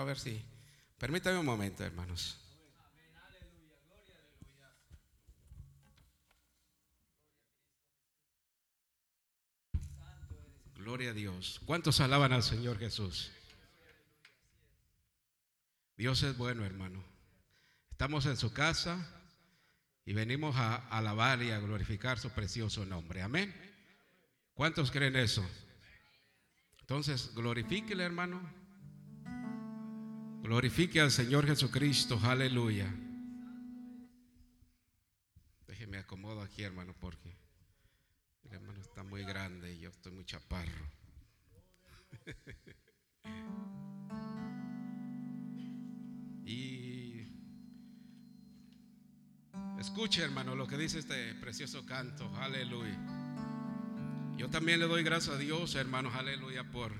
A ver si. Permítame un momento, hermanos. Gloria a Dios. ¿Cuántos alaban al Señor Jesús? Dios es bueno, hermano. Estamos en su casa y venimos a alabar y a glorificar su precioso nombre. Amén. ¿Cuántos creen eso? Entonces, glorifíquele, hermano. Glorifique al Señor Jesucristo. Aleluya. Déjeme acomodo aquí, hermano, porque el hermano está muy grande y yo estoy muy chaparro. y escuche, hermano, lo que dice este precioso canto. Aleluya. Yo también le doy gracias a Dios, hermanos, aleluya, por,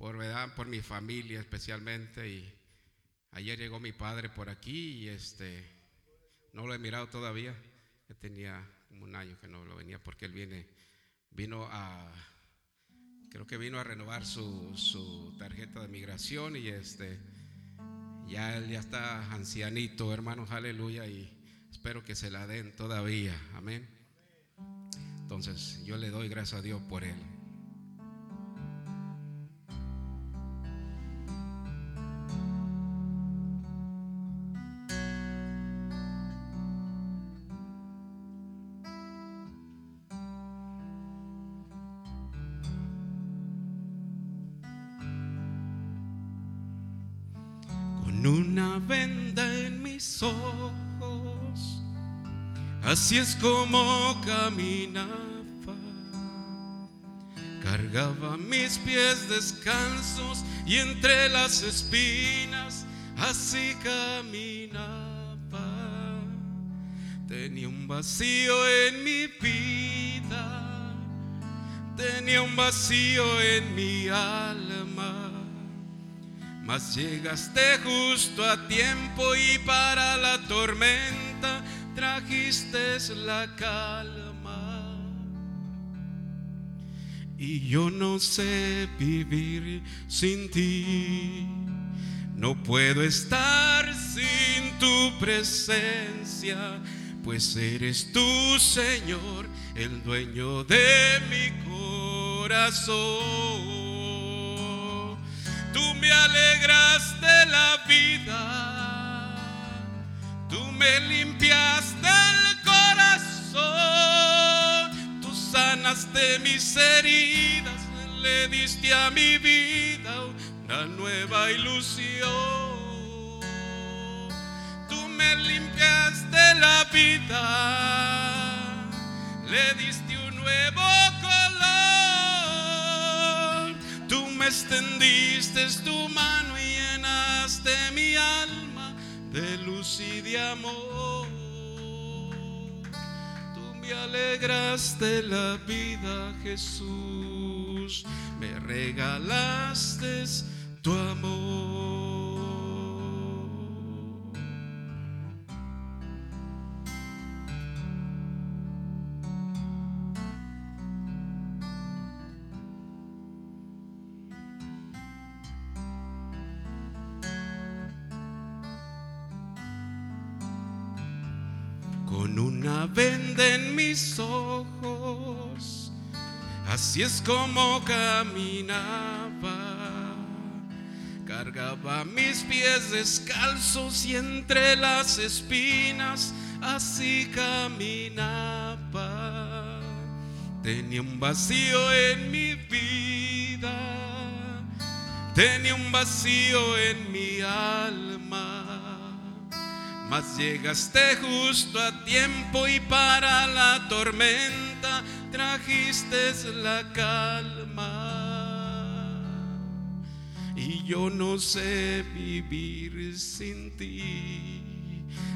por, ¿verdad? por mi familia especialmente. Y ayer llegó mi padre por aquí y este, no lo he mirado todavía. que tenía un año que no lo venía porque él viene, vino a, creo que vino a renovar su, su tarjeta de migración y este, ya él ya está ancianito, hermanos, aleluya, y espero que se la den todavía, amén. Entonces yo le doy gracias a Dios por él. Así es como caminaba. Cargaba mis pies descalzos y entre las espinas, así caminaba. Tenía un vacío en mi vida, tenía un vacío en mi alma. Mas llegaste justo a tiempo y para la tormenta trajiste la calma. Y yo no sé vivir sin ti. No puedo estar sin tu presencia, pues eres tú, Señor, el dueño de mi corazón. Tú me alegraste la vida, tú me limpiaste sanaste mis heridas, le diste a mi vida una nueva ilusión. Tú me limpiaste la vida, le diste un nuevo color. Tú me extendiste tu mano y llenaste mi alma de luz y de amor. Alegraste la vida, Jesús. Me regalaste tu amor. Así es como caminaba, cargaba mis pies descalzos y entre las espinas así caminaba. Tenía un vacío en mi vida, tenía un vacío en mi alma. Mas llegaste justo a tiempo y para la tormenta trajiste la calma. Y yo no sé vivir sin ti.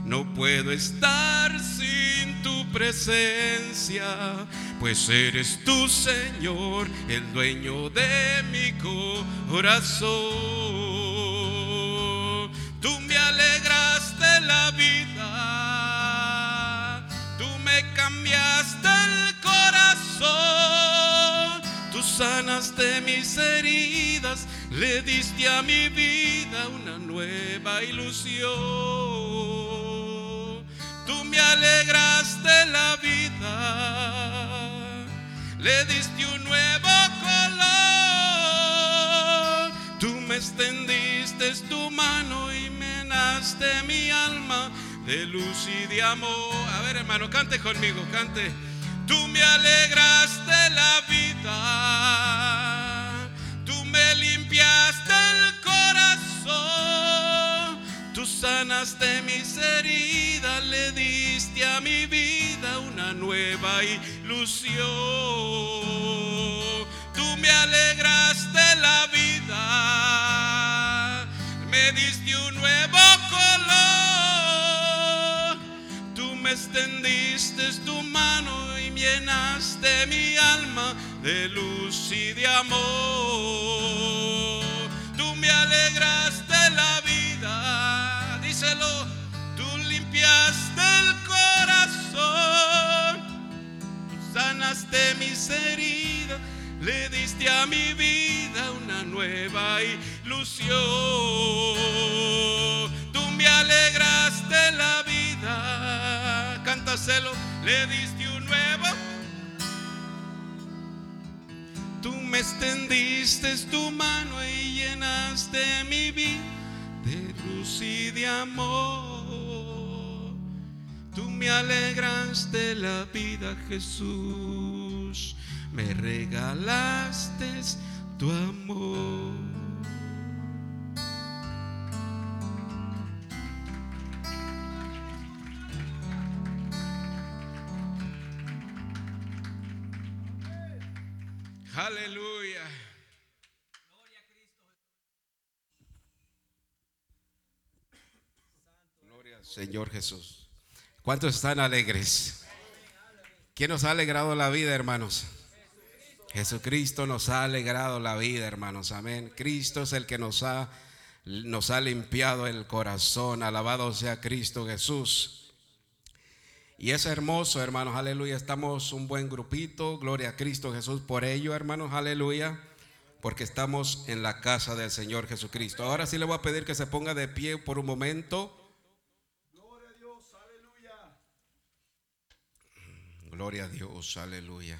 No puedo estar sin tu presencia, pues eres tú, Señor, el dueño de mi corazón. Tú me alegraste la vida, corazón, tú sanaste mis heridas, le diste a mi vida una nueva ilusión. Tú me alegraste la vida, le diste un nuevo color. Tú me extendiste tu mano y llenaste mi alma de luz y de amor. A ver, hermano, cante conmigo, cante. Tú me alegraste la vida, tú me limpiaste el corazón, tú sanaste mis heridas, le diste a mi vida una nueva ilusión. Tú me alegraste la vida, me diste un nuevo color, tú me extendiste tu mano llenaste mi alma de luz y de amor. Tú me alegraste la vida, díselo, tú limpiaste el corazón, sanaste mis heridas, le diste a mi vida una nueva ilusión. Tú me alegraste la vida, cántaselo, le diste Tú me extendiste tu mano y llenaste mi vida de luz y de amor. Tú me alegraste la vida, Jesús. Me regalaste tu amor. Aleluya. Gloria al Señor Jesús. ¿Cuántos están alegres? ¿Quién nos ha alegrado la vida, hermanos? Jesucristo nos ha alegrado la vida, hermanos. Amén. Cristo es el que nos ha, nos ha limpiado el corazón. Alabado sea Cristo Jesús. Y es hermoso, hermanos, aleluya. Estamos un buen grupito, gloria a Cristo Jesús por ello, hermanos, aleluya. Porque estamos en la casa del Señor Jesucristo. Ahora sí le voy a pedir que se ponga de pie por un momento. Gloria a Dios, aleluya. Gloria a Dios, aleluya.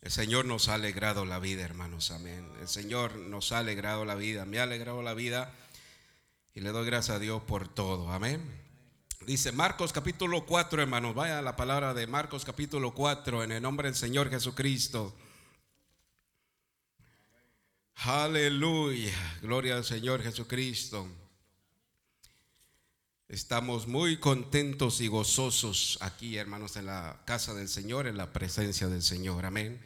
El Señor nos ha alegrado la vida, hermanos, amén. El Señor nos ha alegrado la vida, me ha alegrado la vida y le doy gracias a Dios por todo, amén. Dice Marcos capítulo 4, hermanos. Vaya la palabra de Marcos capítulo 4 en el nombre del Señor Jesucristo. Aleluya. Gloria al Señor Jesucristo. Estamos muy contentos y gozosos aquí, hermanos, en la casa del Señor, en la presencia del Señor. Amén.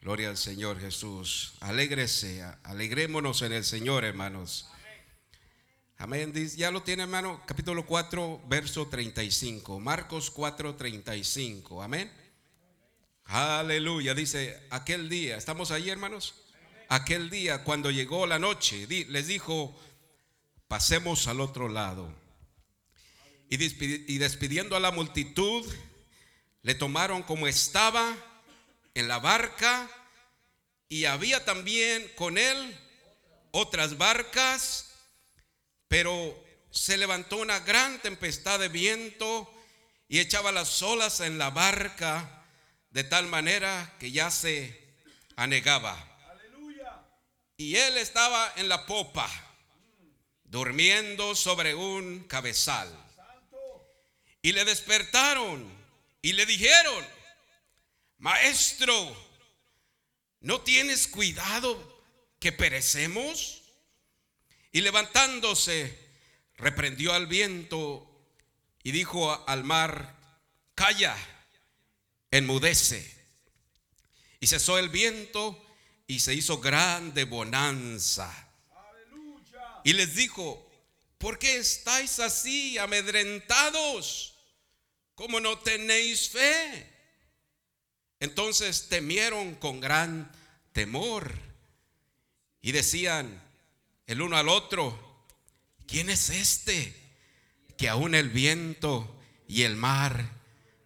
Gloria al Señor Jesús. Alégrese, alegrémonos en el Señor, hermanos. Amén. Ya lo tiene, hermano. Capítulo 4, verso 35. Marcos 4, 35. Amén. Aleluya. Dice, aquel día, ¿estamos ahí, hermanos? Aquel día, cuando llegó la noche, les dijo, pasemos al otro lado. Y despidiendo a la multitud, le tomaron como estaba en la barca y había también con él otras barcas pero se levantó una gran tempestad de viento y echaba las olas en la barca de tal manera que ya se anegaba. Y él estaba en la popa, durmiendo sobre un cabezal. Y le despertaron y le dijeron, maestro, ¿no tienes cuidado que perecemos? Y levantándose, reprendió al viento y dijo al mar, calla, enmudece. Y cesó el viento y se hizo grande bonanza. Y les dijo, ¿por qué estáis así amedrentados? ¿Cómo no tenéis fe? Entonces temieron con gran temor y decían, el uno al otro, ¿quién es este que aún el viento y el mar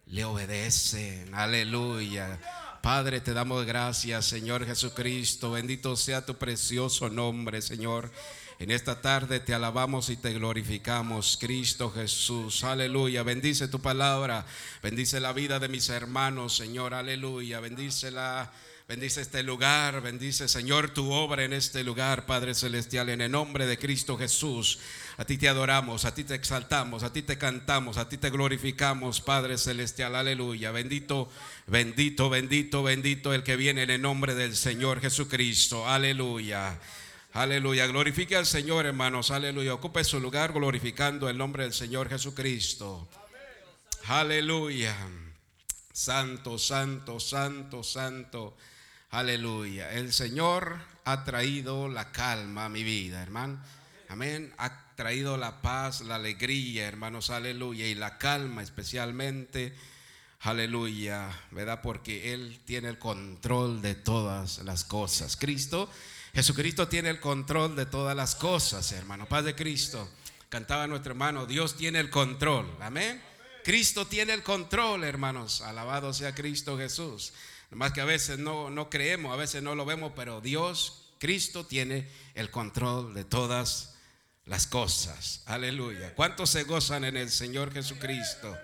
le obedecen? Aleluya. Padre, te damos gracias, Señor Jesucristo. Bendito sea tu precioso nombre, Señor. En esta tarde te alabamos y te glorificamos, Cristo Jesús. Aleluya. Bendice tu palabra. Bendice la vida de mis hermanos, Señor. Aleluya. Bendícela. Bendice este lugar, bendice Señor tu obra en este lugar, Padre Celestial, en el nombre de Cristo Jesús. A ti te adoramos, a ti te exaltamos, a ti te cantamos, a ti te glorificamos, Padre Celestial, aleluya. Bendito, bendito, bendito, bendito el que viene en el nombre del Señor Jesucristo, aleluya. Aleluya, glorifique al Señor, hermanos, aleluya. Ocupe su lugar glorificando el nombre del Señor Jesucristo. Aleluya. Santo, santo, santo, santo. Aleluya. El Señor ha traído la calma a mi vida, hermano. Amén. Ha traído la paz, la alegría, hermanos. Aleluya. Y la calma especialmente. Aleluya. ¿Verdad? Porque Él tiene el control de todas las cosas. Cristo, Jesucristo tiene el control de todas las cosas, hermano. Paz de Cristo. Cantaba nuestro hermano, Dios tiene el control. Amén. Cristo tiene el control, hermanos. Alabado sea Cristo Jesús. Más que a veces no, no creemos, a veces no lo vemos, pero Dios, Cristo tiene el control de todas las cosas. Aleluya. ¿Cuántos se gozan en el Señor Jesucristo?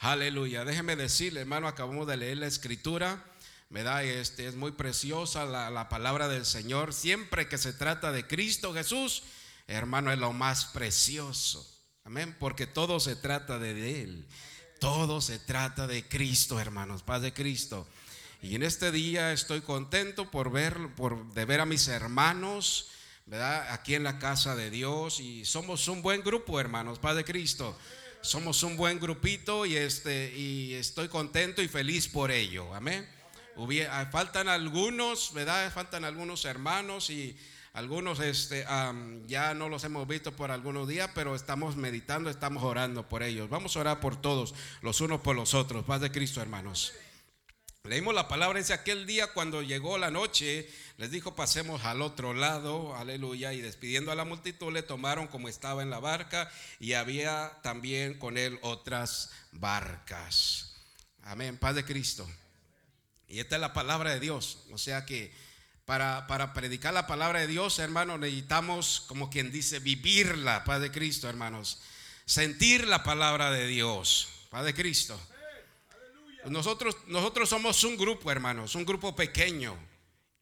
Aleluya. Déjeme decirle, hermano, acabamos de leer la escritura. ¿verdad? Este, es muy preciosa la, la, palabra del Señor. Siempre que se trata de Cristo Jesús, hermano, es lo más precioso. Amén. Porque todo se trata de Él. Todo se trata de Cristo, hermanos. Paz de Cristo. Y en este día estoy contento por ver, por de ver a mis hermanos, ¿verdad? Aquí en la casa de Dios y somos un buen grupo, hermanos, Padre Cristo. Somos un buen grupito y este y estoy contento y feliz por ello. Amén. Ah, faltan algunos, ¿verdad? Faltan algunos hermanos y algunos este, ya no los hemos visto por algunos días, pero estamos meditando, estamos orando por ellos. Vamos a orar por todos, los unos por los otros. Paz de Cristo, hermanos. Leímos la palabra, dice aquel día cuando llegó la noche, les dijo pasemos al otro lado, aleluya, y despidiendo a la multitud le tomaron como estaba en la barca y había también con él otras barcas. Amén, paz de Cristo. Y esta es la palabra de Dios, o sea que para, para predicar la palabra de Dios, hermanos, necesitamos, como quien dice, vivirla, paz de Cristo, hermanos, sentir la palabra de Dios, paz de Cristo. Nosotros, nosotros somos un grupo, hermanos, un grupo pequeño.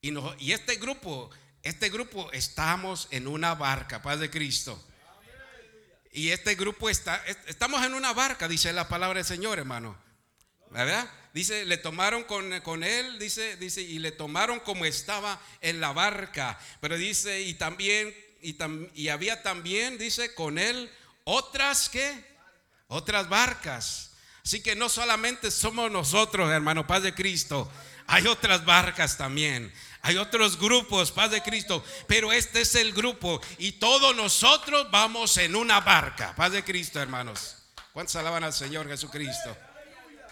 Y, y este grupo, este grupo estamos en una barca, paz de Cristo. Y este grupo está, estamos en una barca, dice la palabra del Señor, hermano. ¿Verdad? Dice, le tomaron con, con, él, dice, dice, y le tomaron como estaba en la barca. Pero dice, y también, y, y había también, dice, con él otras que, otras barcas. Así que no solamente somos nosotros, hermano, paz de Cristo. Hay otras barcas también. Hay otros grupos, paz de Cristo. Pero este es el grupo. Y todos nosotros vamos en una barca. Paz de Cristo, hermanos. ¿Cuántos alaban al Señor Jesucristo?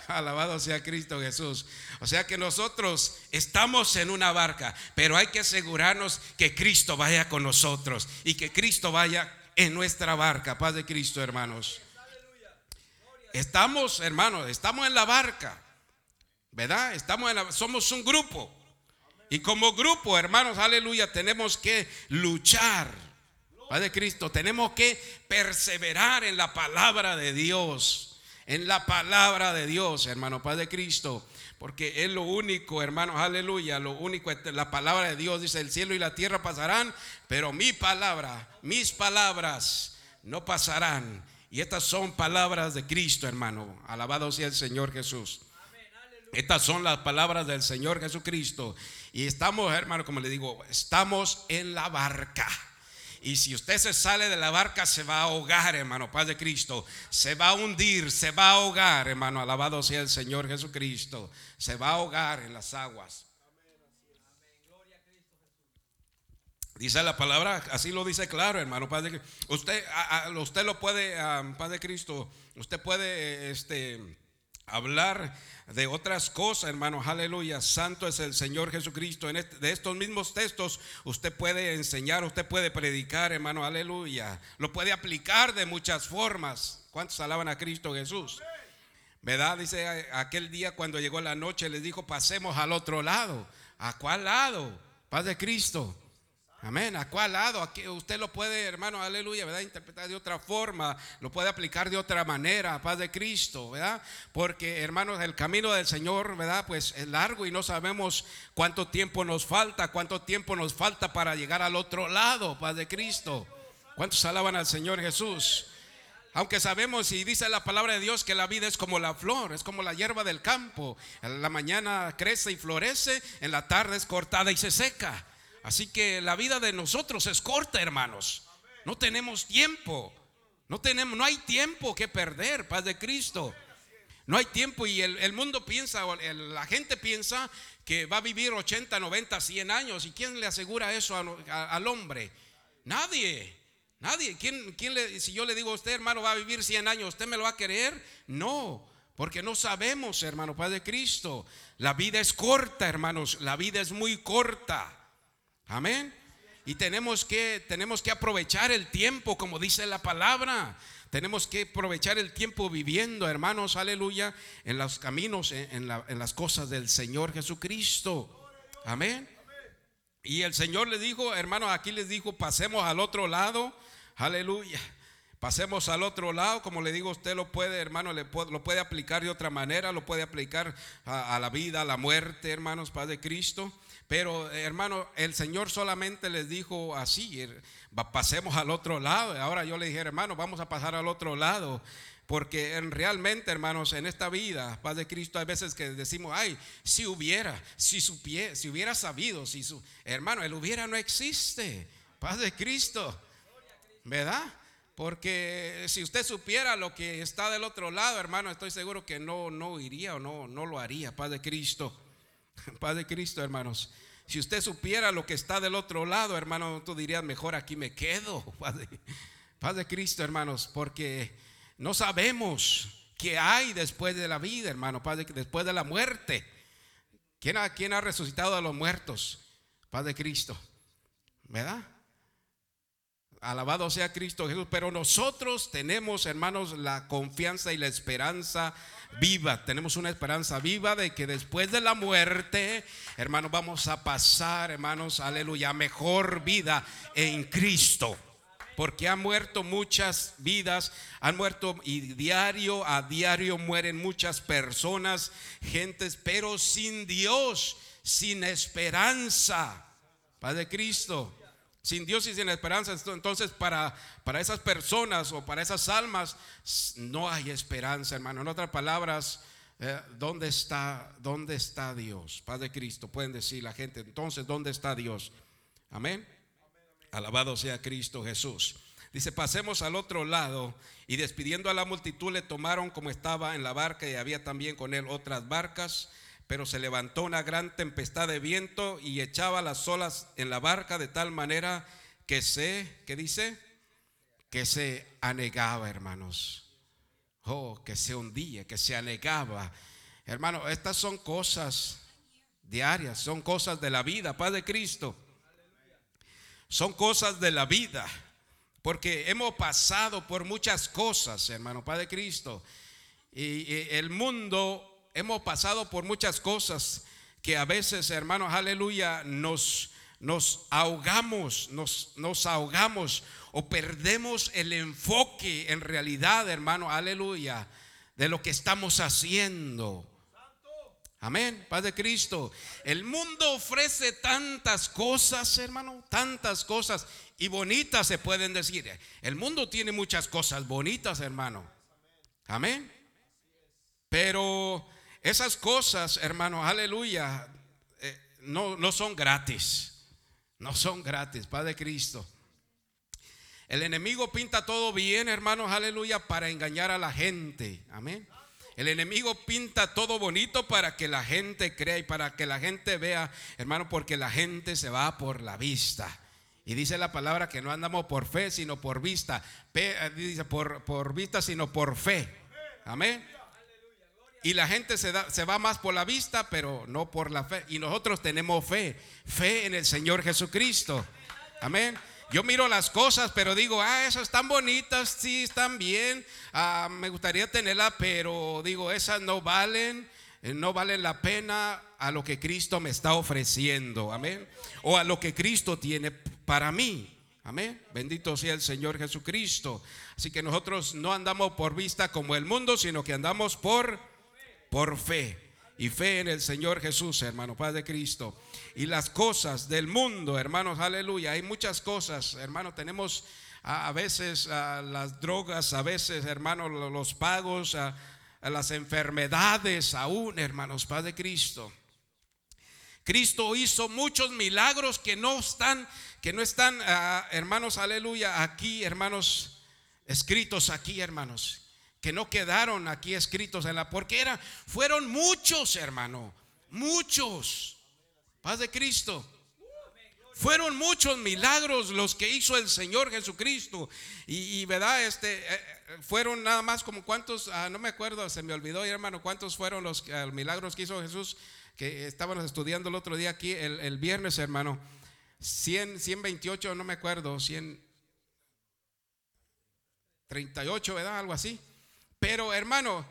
Alabado sea Cristo Jesús. O sea que nosotros estamos en una barca, pero hay que asegurarnos que Cristo vaya con nosotros y que Cristo vaya en nuestra barca. Paz de Cristo, hermanos. Estamos, hermanos, estamos en la barca. ¿Verdad? Estamos en la, somos un grupo. Y como grupo, hermanos, aleluya, tenemos que luchar. Padre Cristo, tenemos que perseverar en la palabra de Dios. En la palabra de Dios, hermano, Padre Cristo. Porque es lo único, hermanos, aleluya. Lo único, la palabra de Dios dice: el cielo y la tierra pasarán, pero mi palabra, mis palabras no pasarán. Y estas son palabras de Cristo, hermano. Alabado sea el Señor Jesús. Estas son las palabras del Señor Jesucristo. Y estamos, hermano, como le digo, estamos en la barca. Y si usted se sale de la barca, se va a ahogar, hermano, paz de Cristo. Se va a hundir, se va a ahogar, hermano. Alabado sea el Señor Jesucristo. Se va a ahogar en las aguas. Dice la palabra, así lo dice claro, hermano, Padre. Usted, usted lo puede, Padre Cristo, usted puede este, hablar de otras cosas, hermano, aleluya. Santo es el Señor Jesucristo. En este, de estos mismos textos, usted puede enseñar, usted puede predicar, hermano, aleluya. Lo puede aplicar de muchas formas. ¿Cuántos alaban a Cristo Jesús? ¿Verdad? Dice aquel día cuando llegó la noche, les dijo, pasemos al otro lado. ¿A cuál lado? Paz de Cristo. Amén. ¿A cuál lado? Aquí usted lo puede, hermano, aleluya, ¿verdad? Interpretar de otra forma, lo puede aplicar de otra manera, paz de Cristo, ¿verdad? Porque, hermanos, el camino del Señor, ¿verdad? Pues es largo y no sabemos cuánto tiempo nos falta, cuánto tiempo nos falta para llegar al otro lado, paz de Cristo. ¿Cuántos alaban al Señor Jesús? Aunque sabemos y dice la palabra de Dios que la vida es como la flor, es como la hierba del campo. En la mañana crece y florece, en la tarde es cortada y se seca. Así que la vida de nosotros es corta, hermanos. No tenemos tiempo. No tenemos, no hay tiempo que perder, paz de Cristo. No hay tiempo y el, mundo piensa, la gente piensa que va a vivir 80, 90, 100 años. ¿Y quién le asegura eso al hombre? Nadie. Nadie. ¿Quién, quién le, si yo le digo a usted, hermano, va a vivir 100 años, ¿usted me lo va a querer? No. Porque no sabemos, hermano, Padre Cristo. La vida es corta, hermanos. La vida es muy corta. Amén. Y tenemos que, tenemos que aprovechar el tiempo, como dice la palabra. Tenemos que aprovechar el tiempo viviendo, hermanos, aleluya, en los caminos, en, las cosas del Señor Jesucristo. Amén. Y el Señor le dijo, hermanos, aquí les dijo, pasemos al otro lado. Aleluya. Pasemos al otro lado, como le digo, usted lo puede, hermano, lo puede aplicar de otra manera, lo puede aplicar a, a la vida, a la muerte, hermanos, Padre Cristo. Pero hermano, el Señor solamente les dijo así, er, pasemos al otro lado. Ahora yo le dije, hermano, vamos a pasar al otro lado. Porque realmente, hermanos, en esta vida, paz de Cristo, hay veces que decimos, ay, si hubiera, si supiera, si hubiera sabido, si su, hermano, el hubiera no existe. Paz de Cristo, ¿verdad? Porque si usted supiera lo que está del otro lado, hermano, estoy seguro que no, no iría o no, no lo haría, paz de Cristo. Paz de Cristo, hermanos. Si usted supiera lo que está del otro lado, hermano, tú dirías, mejor aquí me quedo. Paz de, Cristo, hermanos, porque no sabemos qué hay después de la vida, hermano, Paz después de la muerte. ¿Quién ha, ¿Quién ha resucitado a los muertos? Paz de Cristo. ¿Verdad? Alabado sea Cristo Jesús. Pero nosotros tenemos, hermanos, la confianza y la esperanza viva. Tenemos una esperanza viva de que después de la muerte, hermanos, vamos a pasar, hermanos, aleluya, mejor vida en Cristo. Porque han muerto muchas vidas, han muerto y diario a diario mueren muchas personas, gentes, pero sin Dios, sin esperanza. Padre Cristo. Sin Dios y sin esperanza. Entonces, para, para esas personas o para esas almas, no hay esperanza, hermano. En otras palabras, eh, ¿dónde, está, ¿dónde está Dios? Padre Cristo, pueden decir la gente. Entonces, ¿dónde está Dios? Amén. Alabado sea Cristo Jesús. Dice, pasemos al otro lado y despidiendo a la multitud le tomaron como estaba en la barca y había también con él otras barcas pero se levantó una gran tempestad de viento y echaba las olas en la barca de tal manera que se, ¿qué dice? Que se anegaba, hermanos. Oh, que se hundía, que se anegaba. Hermano, estas son cosas diarias, son cosas de la vida, Padre Cristo. Son cosas de la vida, porque hemos pasado por muchas cosas, hermano, Padre Cristo. Y, y el mundo hemos pasado por muchas cosas que a veces, hermanos, aleluya, nos, nos ahogamos, nos, nos ahogamos o perdemos el enfoque en realidad, hermano, aleluya, de lo que estamos haciendo. Amén, Padre Cristo. El mundo ofrece tantas cosas, hermano, tantas cosas y bonitas se pueden decir. El mundo tiene muchas cosas bonitas, hermano. Amén. Pero esas cosas, hermanos, aleluya, eh, no, no son gratis. No son gratis, Padre Cristo. El enemigo pinta todo bien, hermanos, aleluya, para engañar a la gente. Amén. El enemigo pinta todo bonito para que la gente crea y para que la gente vea, hermano, porque la gente se va por la vista. Y dice la palabra que no andamos por fe, sino por vista. Eh, dice por, por vista, sino por fe. Amén. Y la gente se, da, se va más por la vista, pero no por la fe. Y nosotros tenemos fe, fe en el Señor Jesucristo. Amén. Yo miro las cosas, pero digo, ah, esas están bonitas, sí, están bien, ah, me gustaría tenerla, pero digo, esas no valen, eh, no valen la pena a lo que Cristo me está ofreciendo, amén, o a lo que Cristo tiene para mí. Amén. Bendito sea el Señor Jesucristo. Así que nosotros no andamos por vista como el mundo, sino que andamos por por fe y fe en el Señor Jesús, hermano, Padre Cristo. Y las cosas del mundo, hermanos, aleluya. Hay muchas cosas, hermano. Tenemos a, veces las drogas, a veces, hermanos, los pagos, a, las enfermedades, aún, hermanos, Padre Cristo. Cristo hizo muchos milagros que no están, que no están, ah, hermanos, aleluya, aquí, hermanos, escritos aquí, hermanos que no quedaron aquí escritos en la porque fueron muchos, hermano, muchos. Paz de Cristo. Fueron muchos milagros los que hizo el Señor Jesucristo. Y, verdad, este, eh, eh, fueron nada más como cuántos, ah, no me acuerdo, se me olvidó, hermano, cuántos fueron los milagros que hizo Jesús, que estábamos estudiando el otro día aquí, el, el viernes, hermano. 100, 128, no me acuerdo, 138, ¿verdad? Algo así. Pero hermano,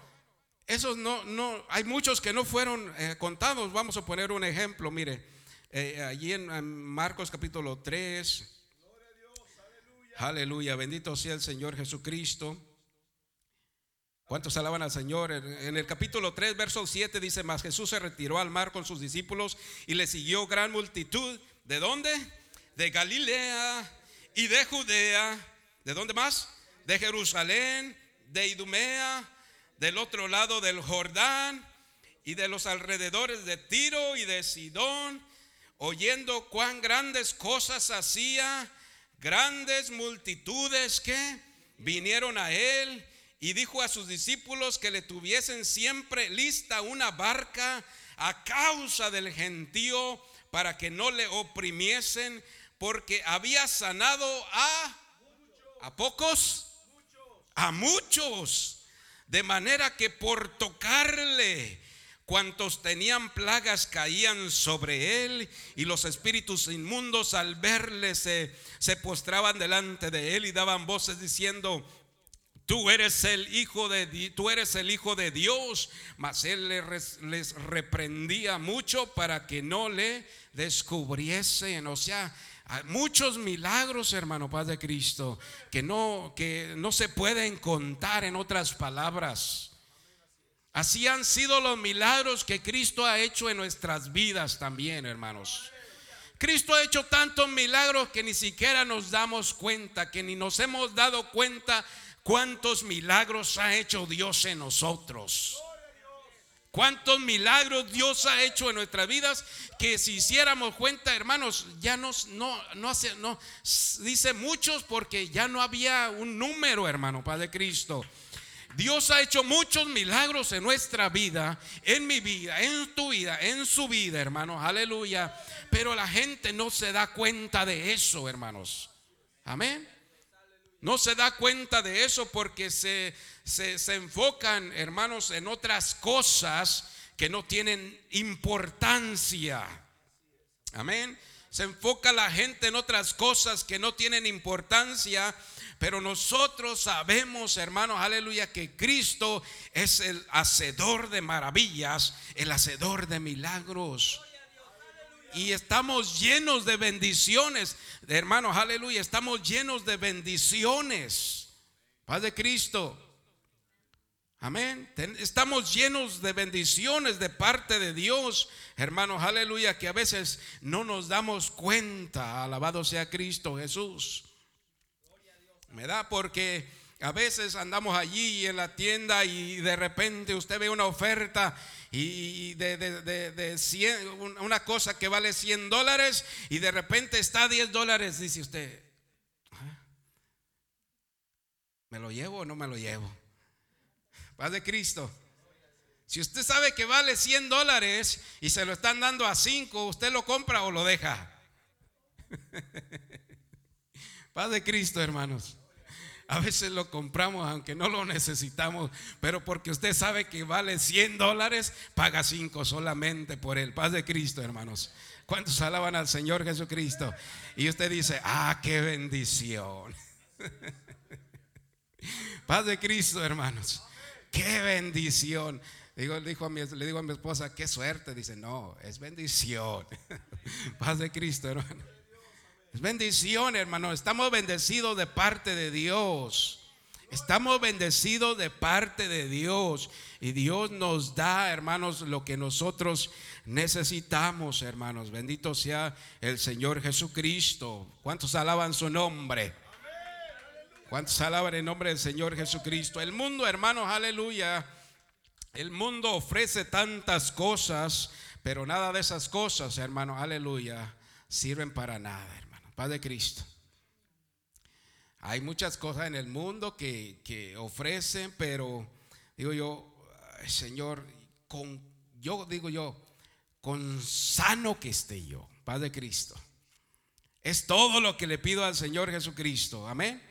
esos no, no, hay muchos que no fueron eh, contados. Vamos a poner un ejemplo, mire, eh, allí en, Marcos capítulo 3. aleluya. bendito sea el Señor Jesucristo. ¿Cuántos alaban al Señor? En el capítulo 3, verso 7 dice, más Jesús se retiró al mar con sus discípulos y le siguió gran multitud. ¿De dónde? De Galilea y de Judea. ¿De dónde más? De Jerusalén de Idumea, del otro lado del Jordán y de los alrededores de Tiro y de Sidón, oyendo cuán grandes cosas hacía, grandes multitudes que vinieron a él y dijo a sus discípulos que le tuviesen siempre lista una barca a causa del gentío para que no le oprimiesen, porque había sanado a a pocos a muchos, de manera que por tocarle, cuantos tenían plagas caían sobre él y los espíritus inmundos al verle se, se postraban delante de él y daban voces diciendo, Tú eres el hijo de tú eres el hijo de Dios, mas él les, reprendía mucho para que no le descubriesen, o sea, muchos milagros, hermano Paz de Cristo, que no, que no se pueden contar en otras palabras. Así han sido los milagros que Cristo ha hecho en nuestras vidas también, hermanos. Cristo ha hecho tantos milagros que ni siquiera nos damos cuenta, que ni nos hemos dado cuenta cuántos milagros ha hecho Dios en nosotros. Cuántos milagros Dios ha hecho en nuestras vidas que si hiciéramos cuenta, hermanos, ya nos, no, no hace, no, dice muchos porque ya no había un número, hermano, Padre Cristo. Dios ha hecho muchos milagros en nuestra vida, en mi vida, en tu vida, en su vida, hermanos, aleluya. Pero la gente no se da cuenta de eso, hermanos. Amén. No se da cuenta de eso porque se, se, enfocan, hermanos, en otras cosas que no tienen importancia. Amén. Se enfoca la gente en otras cosas que no tienen importancia. Pero nosotros sabemos, hermanos, aleluya, que Cristo es el hacedor de maravillas, el hacedor de milagros. Y estamos llenos de bendiciones, hermanos, aleluya, estamos llenos de bendiciones. Paz de Cristo. Amén. Estamos llenos de bendiciones de parte de Dios, hermanos, aleluya, que a veces no nos damos cuenta. Alabado sea Cristo Jesús. Me da porque a veces andamos allí en la tienda y de repente usted ve una oferta y de, de, una cosa que vale 100 dólares y de repente está a 10 dólares, dice usted. Ah, ¿Me lo llevo o no me lo llevo? Paz de Cristo. Si usted sabe que vale 100 dólares y se lo están dando a 5, ¿usted lo compra o lo deja? Paz de Cristo, hermanos. A veces lo compramos aunque no lo necesitamos, pero porque usted sabe que vale 100 dólares, paga 5 solamente por el paz de Cristo, hermanos. ¿Cuántos alaban al Señor Jesucristo? Y usted dice, ah, qué bendición. paz de Cristo, hermanos. Qué bendición. Digo, a mi, le digo a mi esposa, qué suerte. Dice, no, es bendición. Paz de Cristo, hermano. Es bendición, hermano. Estamos bendecidos de parte de Dios. Estamos bendecidos de parte de Dios. Y Dios nos da, hermanos, lo que nosotros necesitamos, hermanos. Bendito sea el Señor Jesucristo. ¿Cuántos alaban su nombre? ¿Cuántos alaban el nombre del Señor Jesucristo? El mundo, hermanos, aleluya. El mundo ofrece tantas cosas, pero nada de esas cosas, hermanos, aleluya, sirven para nada, hermano. Paz de Cristo. Hay muchas cosas en el mundo que, que ofrecen, pero digo yo, Señor, con, yo digo yo, con sano que esté yo, paz de Cristo. Es todo lo que le pido al Señor Jesucristo. Amén.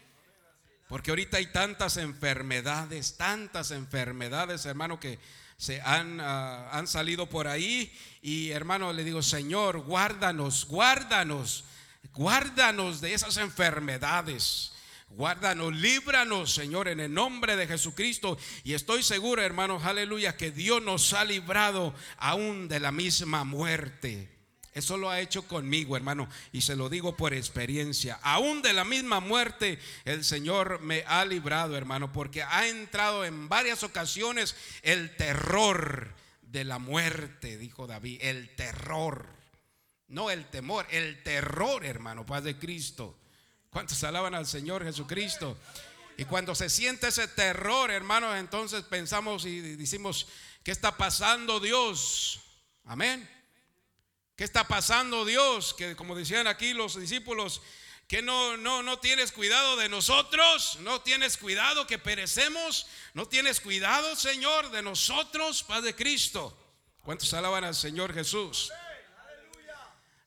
Porque ahorita hay tantas enfermedades, tantas enfermedades, hermano, que se han, ah, han salido por ahí. Y hermano, le digo, Señor, guárdanos, guárdanos, guárdanos de esas enfermedades. Guárdanos, líbranos, Señor, en el nombre de Jesucristo. Y estoy seguro, hermanos, aleluya, que Dios nos ha librado aún de la misma muerte. Eso lo ha hecho conmigo, hermano, y se lo digo por experiencia. Aún de la misma muerte, el Señor me ha librado, hermano, porque ha entrado en varias ocasiones el terror de la muerte, dijo David, el terror. No el temor, el terror, hermano, paz de Cristo. ¿Cuántos alaban al Señor Jesucristo? Y cuando se siente ese terror, hermano, entonces pensamos y decimos, ¿qué está pasando Dios? Amén. ¿Qué está pasando Dios? Que como decían aquí los discípulos, que no, no, no tienes cuidado de nosotros, no tienes cuidado que perecemos, no tienes cuidado, Señor, de nosotros, Paz de Cristo. ¿Cuántos alaban al Señor Jesús?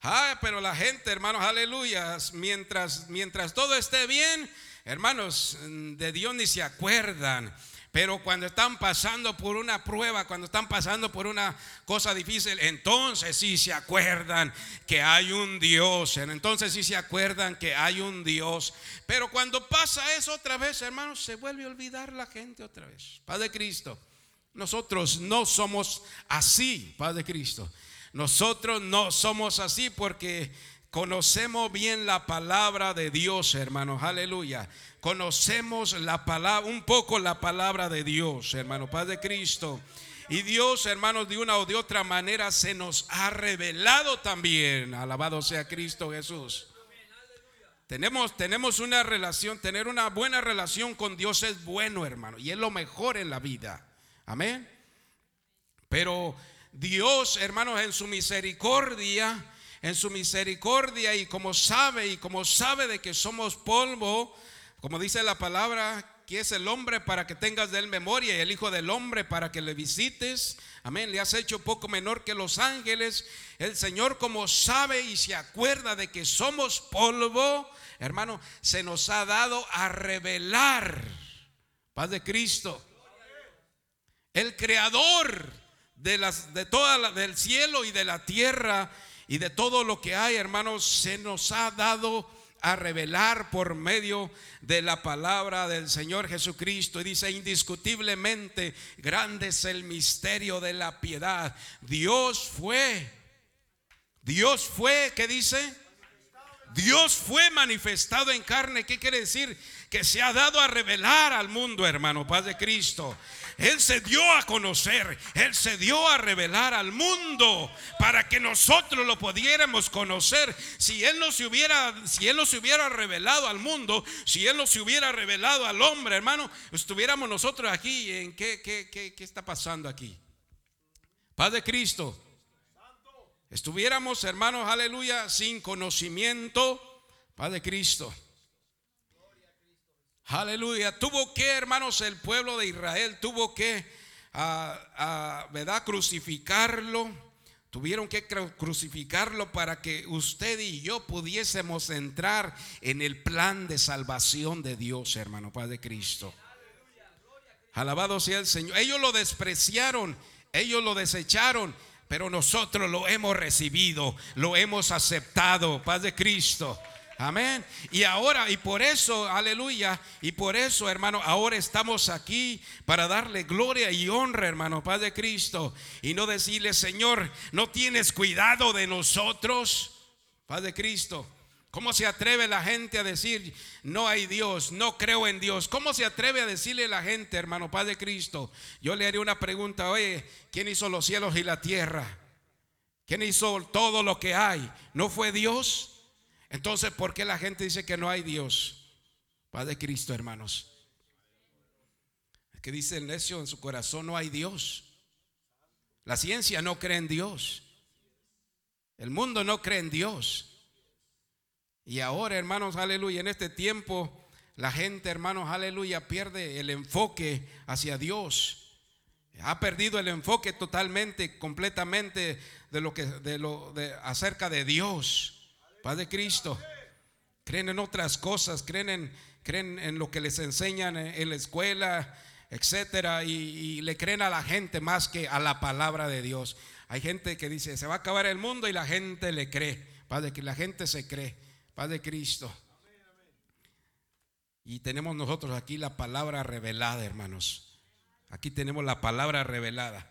Ah, pero la gente, hermanos, aleluya, mientras, mientras todo esté bien, hermanos, de Dios ni se acuerdan. Pero cuando están pasando por una prueba, cuando están pasando por una cosa difícil, entonces sí se acuerdan que hay un Dios. Entonces sí se acuerdan que hay un Dios. Pero cuando pasa eso otra vez, hermanos, se vuelve a olvidar la gente otra vez. Padre Cristo. Nosotros no somos así, Padre Cristo. Nosotros no somos así porque conocemos bien la palabra de Dios, hermanos. Aleluya conocemos la palabra, un poco la palabra de Dios, hermano, Padre Cristo. Y Dios, hermanos, de una o de otra manera se nos ha revelado también. Alabado sea Cristo Jesús. Tenemos, tenemos una relación, tener una buena relación con Dios es bueno, hermano, y es lo mejor en la vida. Amén. Pero Dios, hermanos, en su misericordia, en su misericordia y como sabe y como sabe de que somos polvo, como dice la palabra, que es el hombre para que tengas de él memoria y el hijo del hombre para que le visites. Amén. Le has hecho poco menor que los ángeles. El Señor como sabe y se acuerda de que somos polvo, hermano, se nos ha dado a revelar. Paz de Cristo. El creador de las de toda del cielo y de la tierra y de todo lo que hay, hermanos, se nos ha dado a revelar por medio de la palabra del Señor Jesucristo. Y dice, indiscutiblemente, grande es el misterio de la piedad. Dios fue, Dios fue, ¿qué dice? Dios fue manifestado en carne. ¿Qué quiere decir? Que se ha dado a revelar al mundo, hermano, paz de Cristo. Él se dio a conocer, Él se dio a revelar al mundo para que nosotros lo pudiéramos conocer. Si Él no se hubiera, si Él no se hubiera revelado al mundo, si Él no se hubiera revelado al hombre, hermano, estuviéramos nosotros aquí en qué, qué, qué, qué está pasando aquí. Paz de Cristo. Estuviéramos, hermanos, aleluya, sin conocimiento, Paz de Cristo. Aleluya. Tuvo que, hermanos, el pueblo de Israel tuvo que, a, ah, ah, ¿verdad? Crucificarlo. Tuvieron que crucificarlo para que usted y yo pudiésemos entrar en el plan de salvación de Dios, hermano Padre Cristo. Alabado sea el Señor. Ellos lo despreciaron, ellos lo desecharon, pero nosotros lo hemos recibido, lo hemos aceptado, Paz de Cristo. Amén. Y ahora, y por eso, aleluya, y por eso, hermano, ahora estamos aquí para darle gloria y honra, hermano, Paz de Cristo. Y no decirle, Señor, no tienes cuidado de nosotros, Paz de Cristo. ¿Cómo se atreve la gente a decir, no hay Dios, no creo en Dios? ¿Cómo se atreve a decirle a la gente, hermano Padre Cristo? Yo le haré una pregunta, oye, ¿quién hizo los cielos y la tierra? ¿Quién hizo todo lo que hay? ¿No fue Dios? Entonces, ¿por qué la gente dice que no hay Dios? Padre Cristo, hermanos. Es que dice el necio en su corazón, no hay Dios. La ciencia no cree en Dios. El mundo no cree en Dios. Y ahora, hermanos, aleluya, en este tiempo la gente, hermanos, aleluya, pierde el enfoque hacia Dios. Ha perdido el enfoque totalmente, completamente de lo que de lo de acerca de Dios. Padre Cristo. Creen en otras cosas, creen en, creen en lo que les enseñan en la escuela, etcétera, y, le creen a la gente más que a la palabra de Dios. Hay gente que dice, se va a acabar el mundo y la gente le cree. Padre, que la gente se cree. Padre Cristo. Y tenemos nosotros aquí la palabra revelada, hermanos. Aquí tenemos la palabra revelada.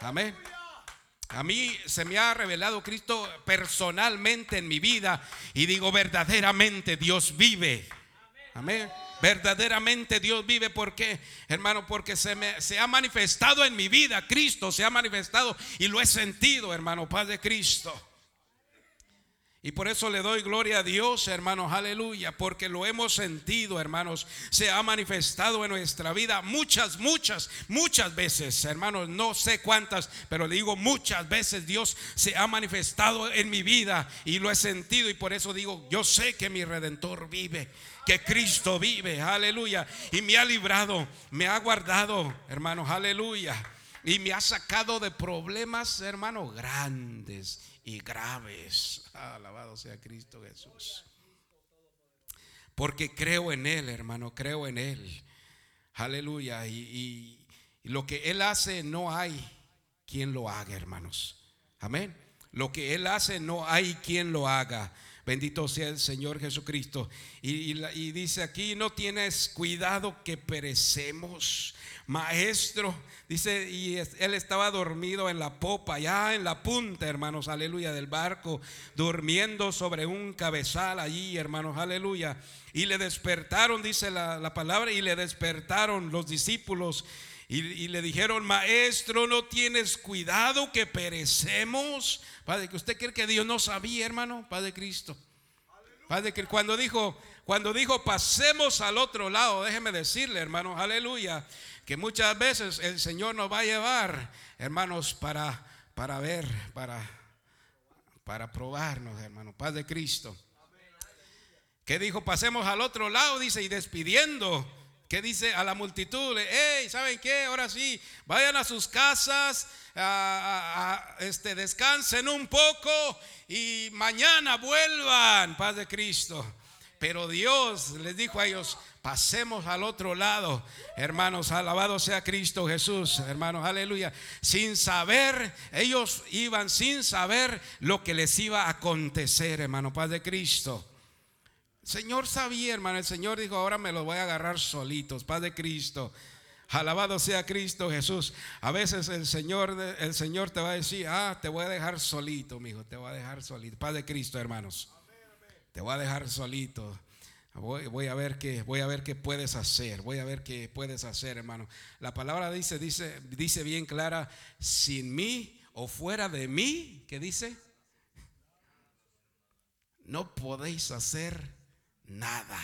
Amén. A mí se me ha revelado Cristo personalmente en mi vida y digo verdaderamente Dios vive. Amén. Verdaderamente Dios vive porque, hermano, porque se me se ha manifestado en mi vida. Cristo se ha manifestado y lo he sentido, hermano, Padre Cristo. Y por eso le doy gloria a Dios, hermanos, aleluya, porque lo hemos sentido, hermanos, se ha manifestado en nuestra vida muchas, muchas, muchas veces, hermanos, no sé cuántas, pero le digo muchas veces Dios se ha manifestado en mi vida y lo he sentido y por eso digo, yo sé que mi redentor vive, que Cristo vive, aleluya, y me ha librado, me ha guardado, hermanos, aleluya, y me ha sacado de problemas, hermanos, grandes y graves. Alabado sea Cristo Jesús. Porque creo en Él, hermano, creo en Él. Aleluya. Y, lo que Él hace no hay quien lo haga, hermanos. Amén. Lo que Él hace no hay quien lo haga. Bendito sea el Señor Jesucristo. Y, y, dice aquí, no tienes cuidado que perecemos. Maestro, dice, y él estaba dormido en la popa, ya en la punta, hermanos, aleluya, del barco, durmiendo sobre un cabezal allí, hermanos, aleluya. Y le despertaron, dice la, palabra, y le despertaron los discípulos. Y, le dijeron, maestro, no tienes cuidado que perecemos. Padre, que usted cree que Dios no sabía, hermano, Padre Cristo. Padre, que cuando dijo, cuando dijo, pasemos al otro lado, déjeme decirle, hermanos, aleluya que muchas veces el Señor nos va a llevar, hermanos, para, para ver, para, para probarnos, hermano, paz de Cristo. Que dijo, pasemos al otro lado, dice, y despidiendo, que dice a la multitud, hey, ¿saben qué? Ahora sí, vayan a sus casas, este, descansen un poco y mañana vuelvan, paz de Cristo. Pero Dios les dijo a ellos, pasemos al otro lado. Hermanos, alabado sea Cristo Jesús, hermanos, aleluya. Sin saber, ellos iban sin saber lo que les iba a acontecer, hermano, Paz de Cristo. Señor sabía, hermano, el Señor dijo, ahora me lo voy a agarrar solitos, Paz de Cristo. Alabado sea Cristo Jesús. A veces el Señor, el Señor te va a decir, ah, te voy a dejar solito, mi hijo, te voy a dejar solito. Paz de Cristo, hermanos. Te voy a dejar solito. Voy, a ver qué, voy a ver qué puedes hacer. Voy a ver qué puedes hacer, hermano. La palabra dice, dice, dice bien clara, sin mí o fuera de mí, ¿qué dice? No podéis hacer nada.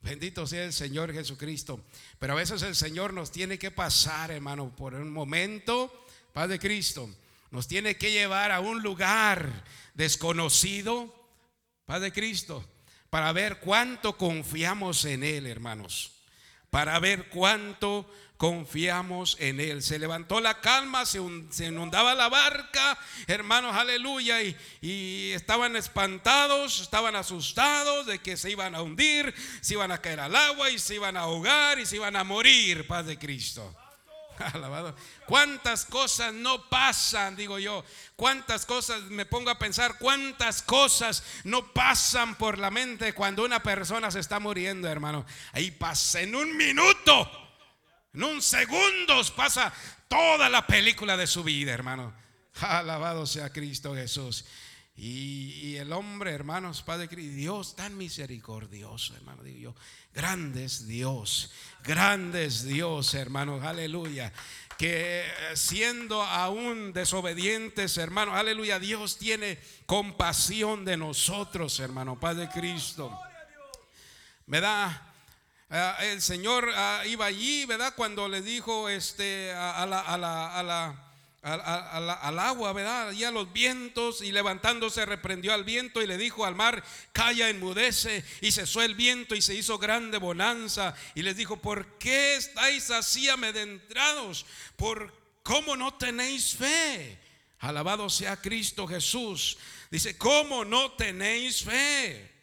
Bendito sea el Señor Jesucristo. Pero a veces el Señor nos tiene que pasar, hermano, por un momento, Padre Cristo. Nos tiene que llevar a un lugar desconocido, Padre Cristo, para ver cuánto confiamos en Él, hermanos. para ver cuánto confiamos en Él. Se levantó la calma, se, inundaba la barca, hermanos, aleluya, y, estaban espantados, estaban asustados de que se iban a hundir, se iban a caer al agua y se iban a ahogar y se iban a morir, paz de Cristo. Alabado. ¿Cuántas cosas no pasan? Digo yo. ¿Cuántas cosas me pongo a pensar? ¿Cuántas cosas no pasan por la mente cuando una persona se está muriendo, hermano? Ahí pasa en un minuto, en un segundo pasa toda la película de su vida, hermano. Alabado sea Cristo Jesús. Y, el hombre, hermanos, Padre Dios tan misericordioso, hermano, digo yo, grande es Dios, grande es Dios, hermanos, aleluya. Que siendo aún desobedientes, hermanos, aleluya, Dios tiene compasión de nosotros, hermano, Padre Cristo. ¿Verdad? da ah, el Señor ah, iba allí, ¿verdad? Cuando le dijo este, a la, a la al, agua, ¿verdad? Y a los vientos y levantándose reprendió al viento y le dijo al mar, calla, enmudece y cesó el viento y se hizo grande bonanza y les dijo, ¿por qué estáis así amedrentados? ¿Por cómo no tenéis fe? Alabado sea Cristo Jesús. Dice, ¿cómo no tenéis fe?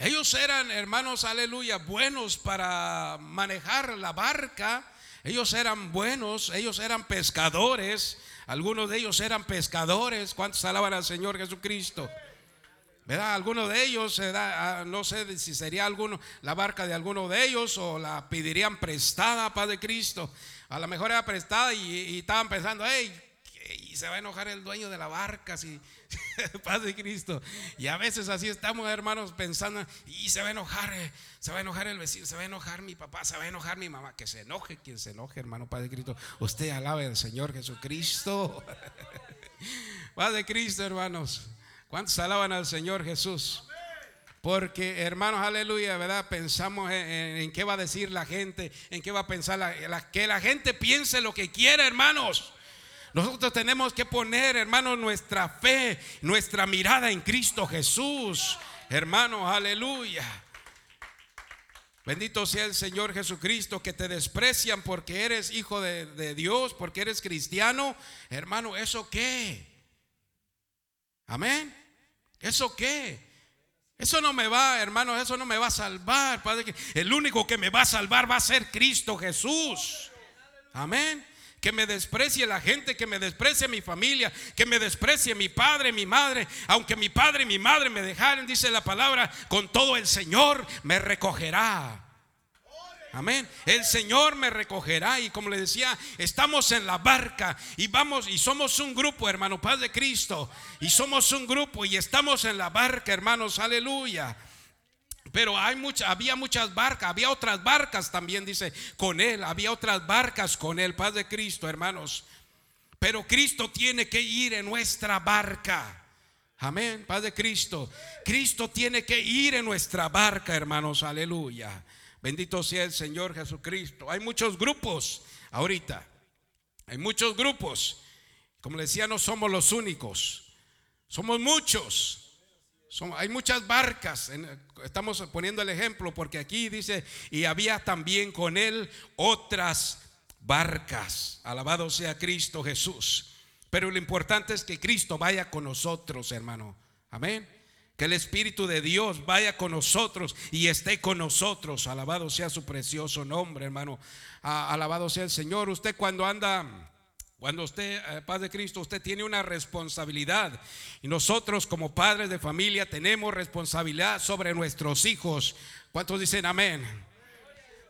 Ellos eran, hermanos, aleluya, buenos para manejar la barca. Ellos eran buenos, ellos eran pescadores. Algunos de ellos eran pescadores. ¿Cuántos alaban al Señor Jesucristo? ¿Verdad? Algunos de ellos, ah, no sé si sería alguno, la barca de alguno de ellos o la pedirían prestada, Padre Cristo. A lo mejor era prestada y, estaban pensando, hey, y se va a enojar el dueño de la barca si, Paz de Cristo. Y a veces así estamos, hermanos, pensando, y se va a enojar, eh, se va a enojar el vecino, se va a enojar mi papá, se va a enojar mi mamá. Que se enoje quien se enoje, hermano Padre Cristo. Usted alabe al Señor Jesucristo. Paz de Cristo, hermanos. ¿Cuántos alaban al Señor Jesús? Porque, hermanos, aleluya, ¿verdad? Pensamos en, qué va a decir la gente, en qué va a pensar la, que la gente piense lo que quiera, hermanos. Nosotros tenemos que poner, hermano, nuestra fe, nuestra mirada en Cristo Jesús. Hermano, aleluya. Bendito sea el Señor Jesucristo que te desprecian porque eres hijo de, Dios, porque eres cristiano. Hermano, ¿eso qué? Amén. ¿Eso qué? Eso no me va, hermano, eso no me va a salvar. Padre, el único que me va a salvar va a ser Cristo Jesús. Amén que me desprecie la gente, que me desprecie mi familia, que me desprecie mi padre, mi madre, aunque mi padre y mi madre me dejaren, dice la palabra, con todo el Señor me recogerá. Amén. El Señor me recogerá y como le decía, estamos en la barca y vamos y somos un grupo, hermano, Paz de Cristo. Y somos un grupo y estamos en la barca, hermanos, aleluya. Pero hay mucha, había muchas barcas, había otras barcas también, dice, con él, había otras barcas con él, paz de Cristo, hermanos. Pero Cristo tiene que ir en nuestra barca. Amén, paz de Cristo. Cristo tiene que ir en nuestra barca, hermanos, aleluya. Bendito sea el Señor Jesucristo. Hay muchos grupos ahorita. Hay muchos grupos. Como decía, no somos los únicos. Somos muchos hay muchas barcas, estamos poniendo el ejemplo porque aquí dice, y había también con él otras barcas. Alabado sea Cristo Jesús. Pero lo importante es que Cristo vaya con nosotros, hermano. Amén. Que el Espíritu de Dios vaya con nosotros y esté con nosotros. Alabado sea su precioso nombre, hermano. Alabado sea el Señor. Usted cuando anda cuando usted, eh, Padre Cristo, usted tiene una responsabilidad. Y nosotros como padres de familia tenemos responsabilidad sobre nuestros hijos. ¿Cuántos dicen amén?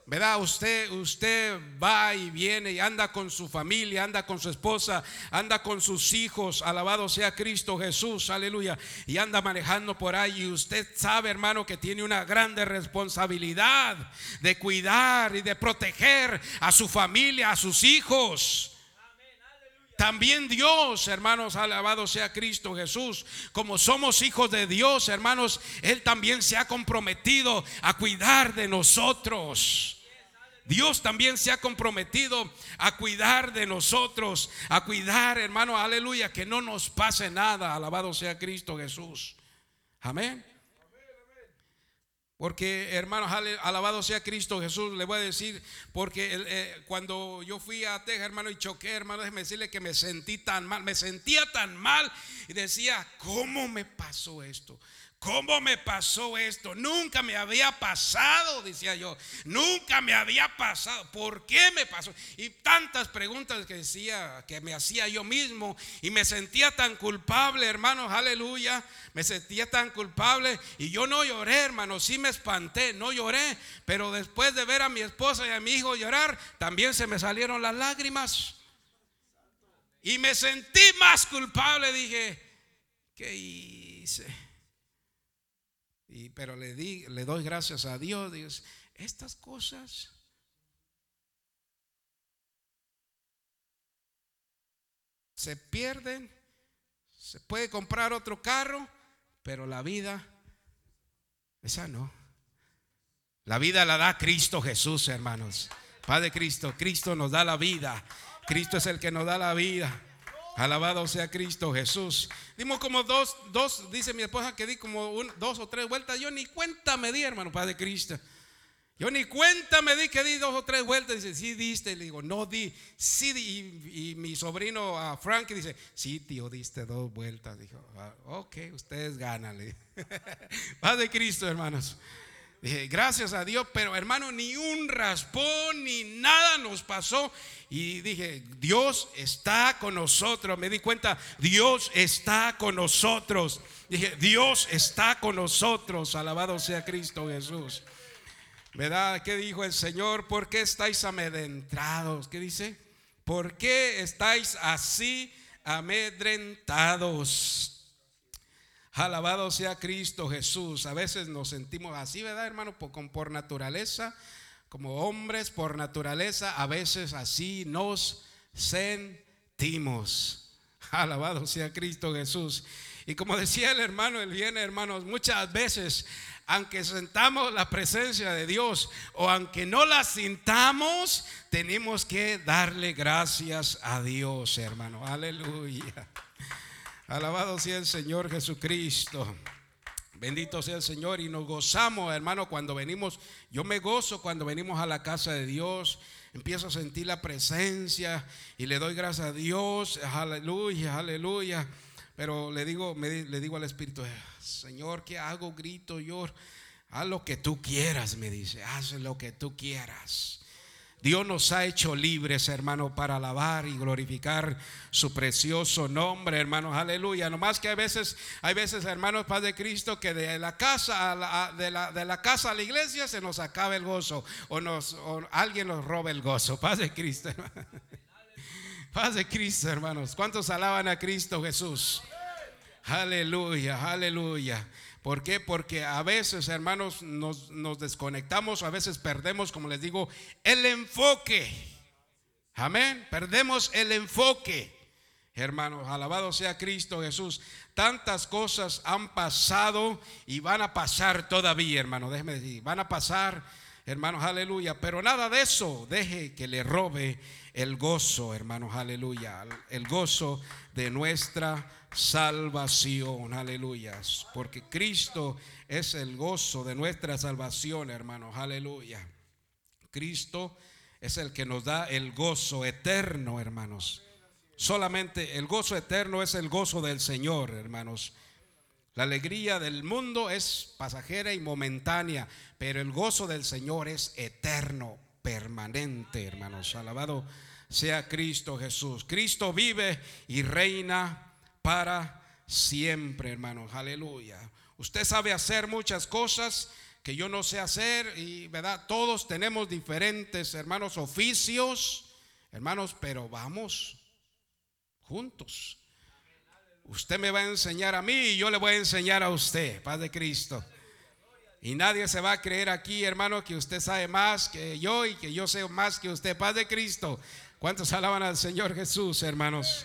¿Verdad? Usted, usted va y viene y anda con su familia, anda con su esposa, anda con sus hijos. Alabado sea Cristo Jesús, aleluya. Y anda manejando por ahí. Y usted sabe, hermano, que tiene una grande responsabilidad de cuidar y de proteger a su familia, a sus hijos. También Dios, hermanos, alabado sea Cristo Jesús. Como somos hijos de Dios, hermanos, Él también se ha comprometido a cuidar de nosotros. Dios también se ha comprometido a cuidar de nosotros, a cuidar, hermano, aleluya, que no nos pase nada. Alabado sea Cristo Jesús. Amén. Porque, hermanos, alabado sea Cristo Jesús, le voy a decir, porque eh, cuando yo fui a Texas, hermano, y choqué, hermano, déjeme decirle que me sentí tan mal, me sentía tan mal y decía, ¿cómo me pasó esto? ¿Cómo me pasó esto? Nunca me había pasado, decía yo. Nunca me había pasado. ¿Por qué me pasó? Y tantas preguntas que decía, que me hacía yo mismo. Y me sentía tan culpable, hermanos, aleluya. Me sentía tan culpable. Y yo no lloré, hermano. Sí me espanté, no lloré. Pero después de ver a mi esposa y a mi hijo llorar, también se me salieron las lágrimas. Y me sentí más culpable. Dije, ¿qué hice? Y, pero le, di, le doy gracias a Dios. Dios, estas cosas se pierden. Se puede comprar otro carro, pero la vida, esa no. La vida la da Cristo Jesús, hermanos. Padre Cristo, Cristo nos da la vida. Cristo es el que nos da la vida. Alabado sea Cristo Jesús. Dimos como dos, dos, dice mi esposa que di como dos o tres vueltas. Yo ni cuenta me di, hermano, Padre Cristo. Yo ni cuenta me di que di dos o tres vueltas. Dice, sí diste. Le digo, no di. Sí Y, mi sobrino a Frank dice, sí, tío, diste dos vueltas. Dijo, ah, ok, ustedes ganan. Padre Cristo, hermanos. Dije, gracias a Dios, pero hermano, ni un raspón ni nada nos pasó. Y dije, Dios está con nosotros. Me di cuenta, Dios está con nosotros. Dije, Dios está con nosotros. Alabado sea Cristo Jesús. ¿Verdad? ¿Qué dijo el Señor? ¿Por qué estáis amedrentados? ¿Qué dice? ¿Por qué estáis así amedrentados? Alabado sea Cristo Jesús. A veces nos sentimos así, ¿verdad, hermano? Por, por naturaleza, como hombres por naturaleza, a veces así nos sentimos. Alabado sea Cristo Jesús. Y como decía el hermano, el bien, hermanos, muchas veces, aunque sentamos la presencia de Dios o aunque no la sintamos, tenemos que darle gracias a Dios, hermano. Aleluya. Alabado sea el Señor Jesucristo. Bendito sea el Señor y nos gozamos, hermano, cuando venimos. Yo me gozo cuando venimos a la casa de Dios. Empiezo a sentir la presencia y le doy gracias a Dios. Aleluya, aleluya. Pero le digo, le digo al Espíritu, Señor, ¿qué hago? Grito, lloro. Haz lo que tú quieras, me dice. Haz lo que tú quieras. Dios nos ha hecho libres, hermano, para alabar y glorificar su precioso nombre, hermanos. Aleluya. No más que a veces, hay veces, hermanos, Padre Cristo, que de la casa a la, de, la, de la casa a la iglesia se nos acaba el gozo o, nos, o alguien nos roba el gozo. Padre Cristo. Padre Cristo, hermanos. ¿Cuántos alaban a Cristo Jesús? Aleluya, aleluya. ¿Por qué? Porque a veces, hermanos, nos, desconectamos, a veces perdemos, como les digo, el enfoque. Amén. Perdemos el enfoque. Hermanos, alabado sea Cristo Jesús. Tantas cosas han pasado y van a pasar todavía, hermano. Déjeme decir, van a pasar, hermanos, aleluya. Pero nada de eso deje que le robe el gozo, hermanos, aleluya. El gozo de nuestra salvación, aleluya. Porque Cristo es el gozo de nuestra salvación, hermanos, aleluya. Cristo es el que nos da el gozo eterno, hermanos. Solamente el gozo eterno es el gozo del Señor, hermanos. La alegría del mundo es pasajera y momentánea, pero el gozo del Señor es eterno, permanente, hermanos. Alabado sea Cristo Jesús. Cristo vive y reina para siempre, hermanos. Aleluya. Usted sabe hacer muchas cosas que yo no sé hacer y, ¿verdad? Todos tenemos diferentes, hermanos, oficios, hermanos, pero vamos juntos. Usted me va a enseñar a mí y yo le voy a enseñar a usted, Padre Cristo. Y nadie se va a creer aquí, hermano, que usted sabe más que yo y que yo sé más que usted, Padre Cristo. ¿Cuántos alaban al Señor Jesús, hermanos?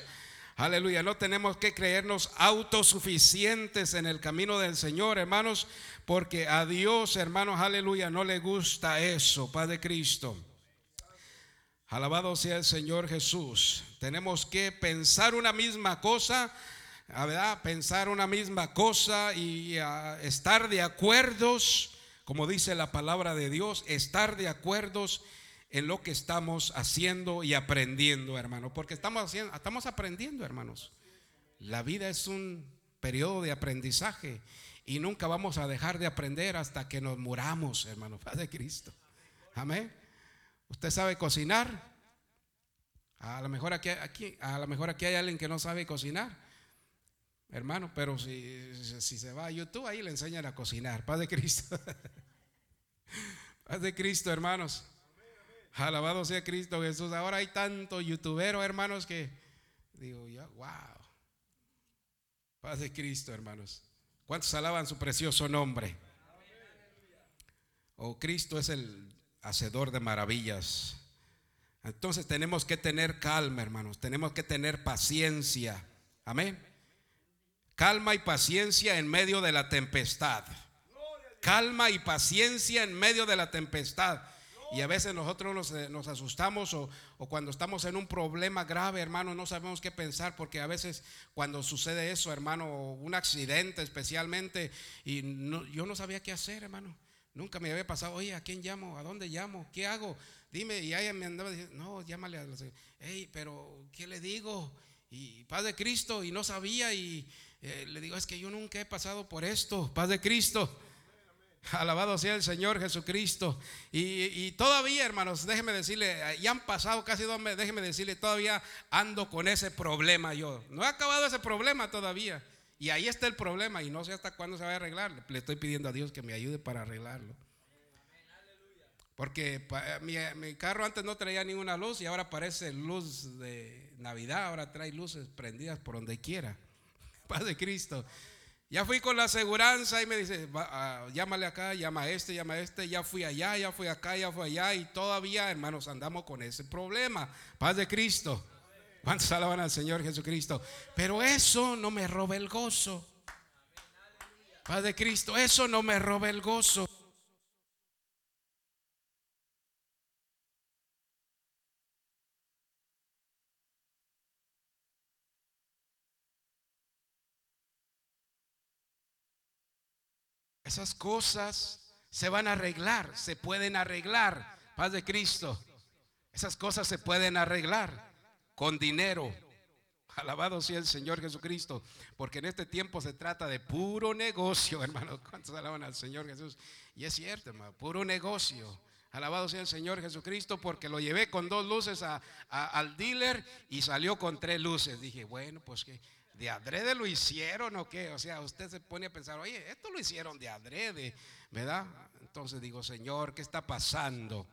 Aleluya, no tenemos que creernos autosuficientes en el camino del Señor, hermanos, porque a Dios, hermanos, aleluya, no le gusta eso, Padre Cristo. Alabado sea el Señor Jesús. Tenemos que pensar una misma cosa, ¿verdad? Pensar una misma cosa y estar de acuerdos como dice la palabra de Dios, estar de acuerdo en lo que estamos haciendo y aprendiendo, hermano. Porque estamos, haciendo, estamos aprendiendo, hermanos. La vida es un periodo de aprendizaje y nunca vamos a dejar de aprender hasta que nos muramos, hermano, Padre Cristo. Amén. ¿Usted sabe cocinar? A lo mejor aquí, aquí, a lo mejor aquí hay alguien que no sabe cocinar. Hermano, pero si, si se va a YouTube, ahí le enseñan a cocinar. Paz de Cristo. Paz de Cristo, hermanos. Alabado sea Cristo Jesús. Ahora hay tanto youtuberos, hermanos, que digo, ya, wow. Paz de Cristo, hermanos. ¿Cuántos alaban su precioso nombre? Oh, Cristo es el hacedor de maravillas. Entonces tenemos que tener calma, hermanos. Tenemos que tener paciencia. Amén. Calma y paciencia en medio de la tempestad. Calma y paciencia en medio de la tempestad. Y a veces nosotros nos, eh, asustamos o, cuando estamos en un problema grave, hermano, no sabemos qué pensar porque a veces cuando sucede eso, hermano, un accidente especialmente, y yo no sabía qué hacer, hermano. Nunca me había pasado, oye, ¿a quién llamo? ¿A dónde llamo? ¿Qué hago? Dime, y ella me andaba diciendo, no, llámale a hey, pero ¿qué le digo? Y paz de Cristo, y no sabía, y eh, le digo, es que yo nunca he pasado por esto, paz de Cristo. Alabado sea el Señor Jesucristo. Y, todavía, hermanos, déjeme decirle, ya han pasado casi dos meses, déjeme decirle, todavía ando con ese problema yo. No he acabado ese problema todavía. Y ahí está el problema y no sé hasta cuándo se va a arreglar. Le estoy pidiendo a Dios que me ayude para arreglarlo. Porque mi, mi, carro antes no traía ninguna luz y ahora parece luz de Navidad, ahora trae luces prendidas por donde quiera. Paz de Cristo. Ya fui con la aseguranza y me dice, ah, llámale acá, llama a este, llama a este. Ya fui allá, ya fui acá, ya fui allá. Y todavía, hermanos, andamos con ese problema. Paz de Cristo. ¿Cuántos alaban al Señor Jesucristo? Pero eso no me roba el gozo. Paz de Cristo, eso no me roba el gozo. Esas cosas se van a arreglar, se pueden arreglar. Paz de Cristo. Esas cosas se pueden arreglar con dinero. Alabado sea el Señor Jesucristo, porque en este tiempo se trata de puro negocio, hermano. ¿Cuántos alaban al Señor Jesús? Y es cierto, hermano, puro negocio. Alabado sea el Señor Jesucristo, porque lo llevé con dos luces al dealer y salió con tres luces. Dije, bueno, pues que ¿De adrede lo hicieron o qué? O sea, usted se pone a pensar, oye, esto lo hicieron de adrede, ¿verdad? Entonces digo, Señor, ¿qué está pasando?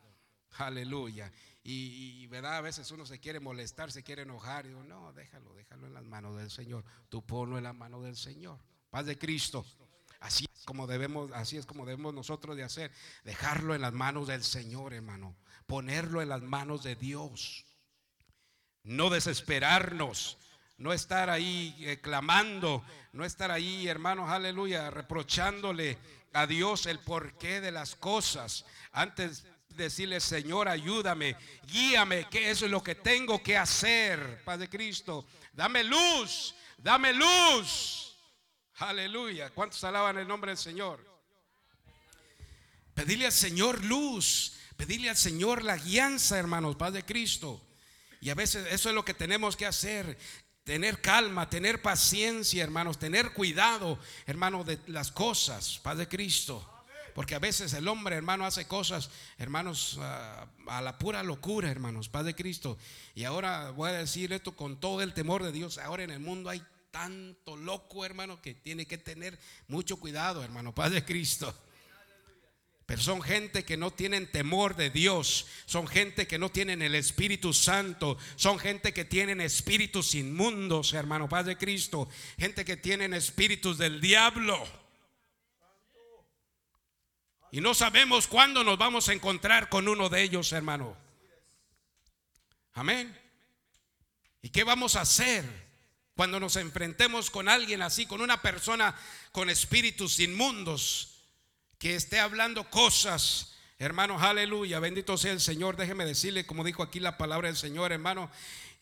Aleluya. Y, ¿verdad? A veces uno se quiere molestar, se quiere enojar. Y digo, no, déjalo, déjalo en las manos del Señor. Tú ponlo en las manos del Señor. Paz de Cristo. Así es como debemos, así es como debemos nosotros de hacer. Dejarlo en las manos del Señor, hermano. Ponerlo en las manos de Dios. No desesperarnos no estar ahí eh, clamando, no estar ahí, hermanos, aleluya, reprochándole a Dios el porqué de las cosas. Antes decirle, Señor, ayúdame, guíame, que eso es lo que tengo que hacer, Padre Cristo. Dame luz, dame luz. Aleluya. ¿Cuántos alaban el nombre del Señor? Pedirle al Señor luz, pedirle al Señor la guianza, hermanos, Padre Cristo. Y a veces eso es lo que tenemos que hacer tener calma, tener paciencia, hermanos, tener cuidado, hermanos, de las cosas, Padre Cristo. Porque a veces el hombre, hermano, hace cosas, hermanos, a, la pura locura, hermanos, Padre Cristo. Y ahora voy a decir esto con todo el temor de Dios. Ahora en el mundo hay tanto loco, hermano, que tiene que tener mucho cuidado, hermano, Padre Cristo. Pero son gente que no tienen temor de Dios. Son gente que no tienen el Espíritu Santo. Son gente que tienen espíritus inmundos, hermano Padre Cristo. Gente que tienen espíritus del diablo. Y no sabemos cuándo nos vamos a encontrar con uno de ellos, hermano. Amén. ¿Y qué vamos a hacer cuando nos enfrentemos con alguien así, con una persona con espíritus inmundos? Que esté hablando cosas, hermanos, aleluya, bendito sea el Señor. Déjeme decirle, como dijo aquí la palabra del Señor, hermano,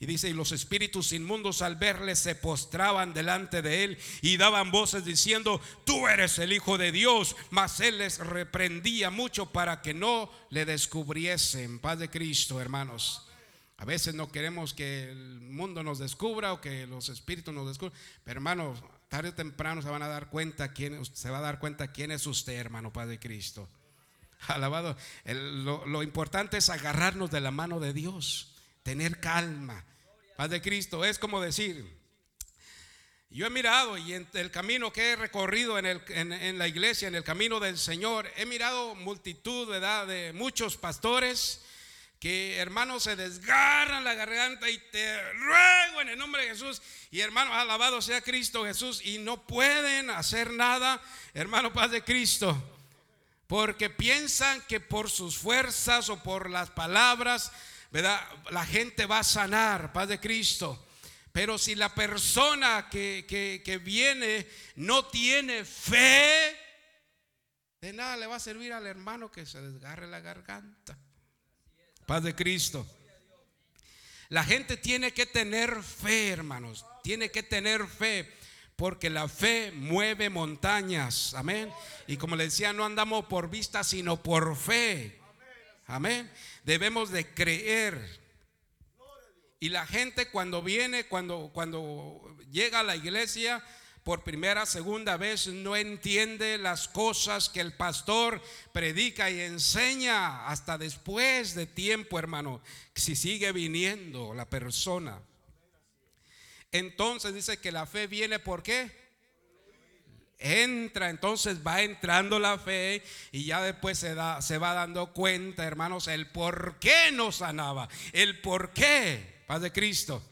Y dice, y los espíritus inmundos al verle se postraban delante de él y daban voces diciendo, tú eres el Hijo de Dios. Mas él les reprendía mucho para que no le descubriesen. Paz de Cristo, hermanos. A veces no queremos que el mundo nos descubra o que los espíritus nos descubran. Pero hermanos, tarde o temprano se van a dar cuenta quién, se va a dar cuenta quién es usted, hermano Padre Cristo. Alabado. lo, importante es agarrarnos de la mano de Dios tener calma. Paz de Cristo es como decir, yo he mirado y en el camino que he recorrido en, el, en, la iglesia, en el camino del Señor, he mirado multitud ¿verdad? de muchos pastores que hermanos se desgarran la garganta y te ruego en el nombre de Jesús y hermano alabado sea Cristo Jesús y no pueden hacer nada, hermano paz de Cristo, porque piensan que por sus fuerzas o por las palabras. La gente va a sanar, paz de Cristo. Pero si la persona que, que, viene no tiene fe, de nada le va a servir al hermano que se desgarre la garganta. Paz de Cristo. La gente tiene que tener fe, hermanos. Tiene que tener fe. Porque la fe mueve montañas. Amén. Y como le decía, no andamos por vista, sino por fe. Amén debemos de creer. Y la gente cuando viene, cuando, cuando llega a la iglesia por primera, segunda vez, no entiende las cosas que el pastor predica y enseña hasta después de tiempo, hermano, si sigue viniendo la persona. Entonces dice que la fe viene por qué? entra, entonces va entrando la fe y ya después se, da, se va dando cuenta, hermanos, el por qué no sanaba, el por qué, paz de Cristo.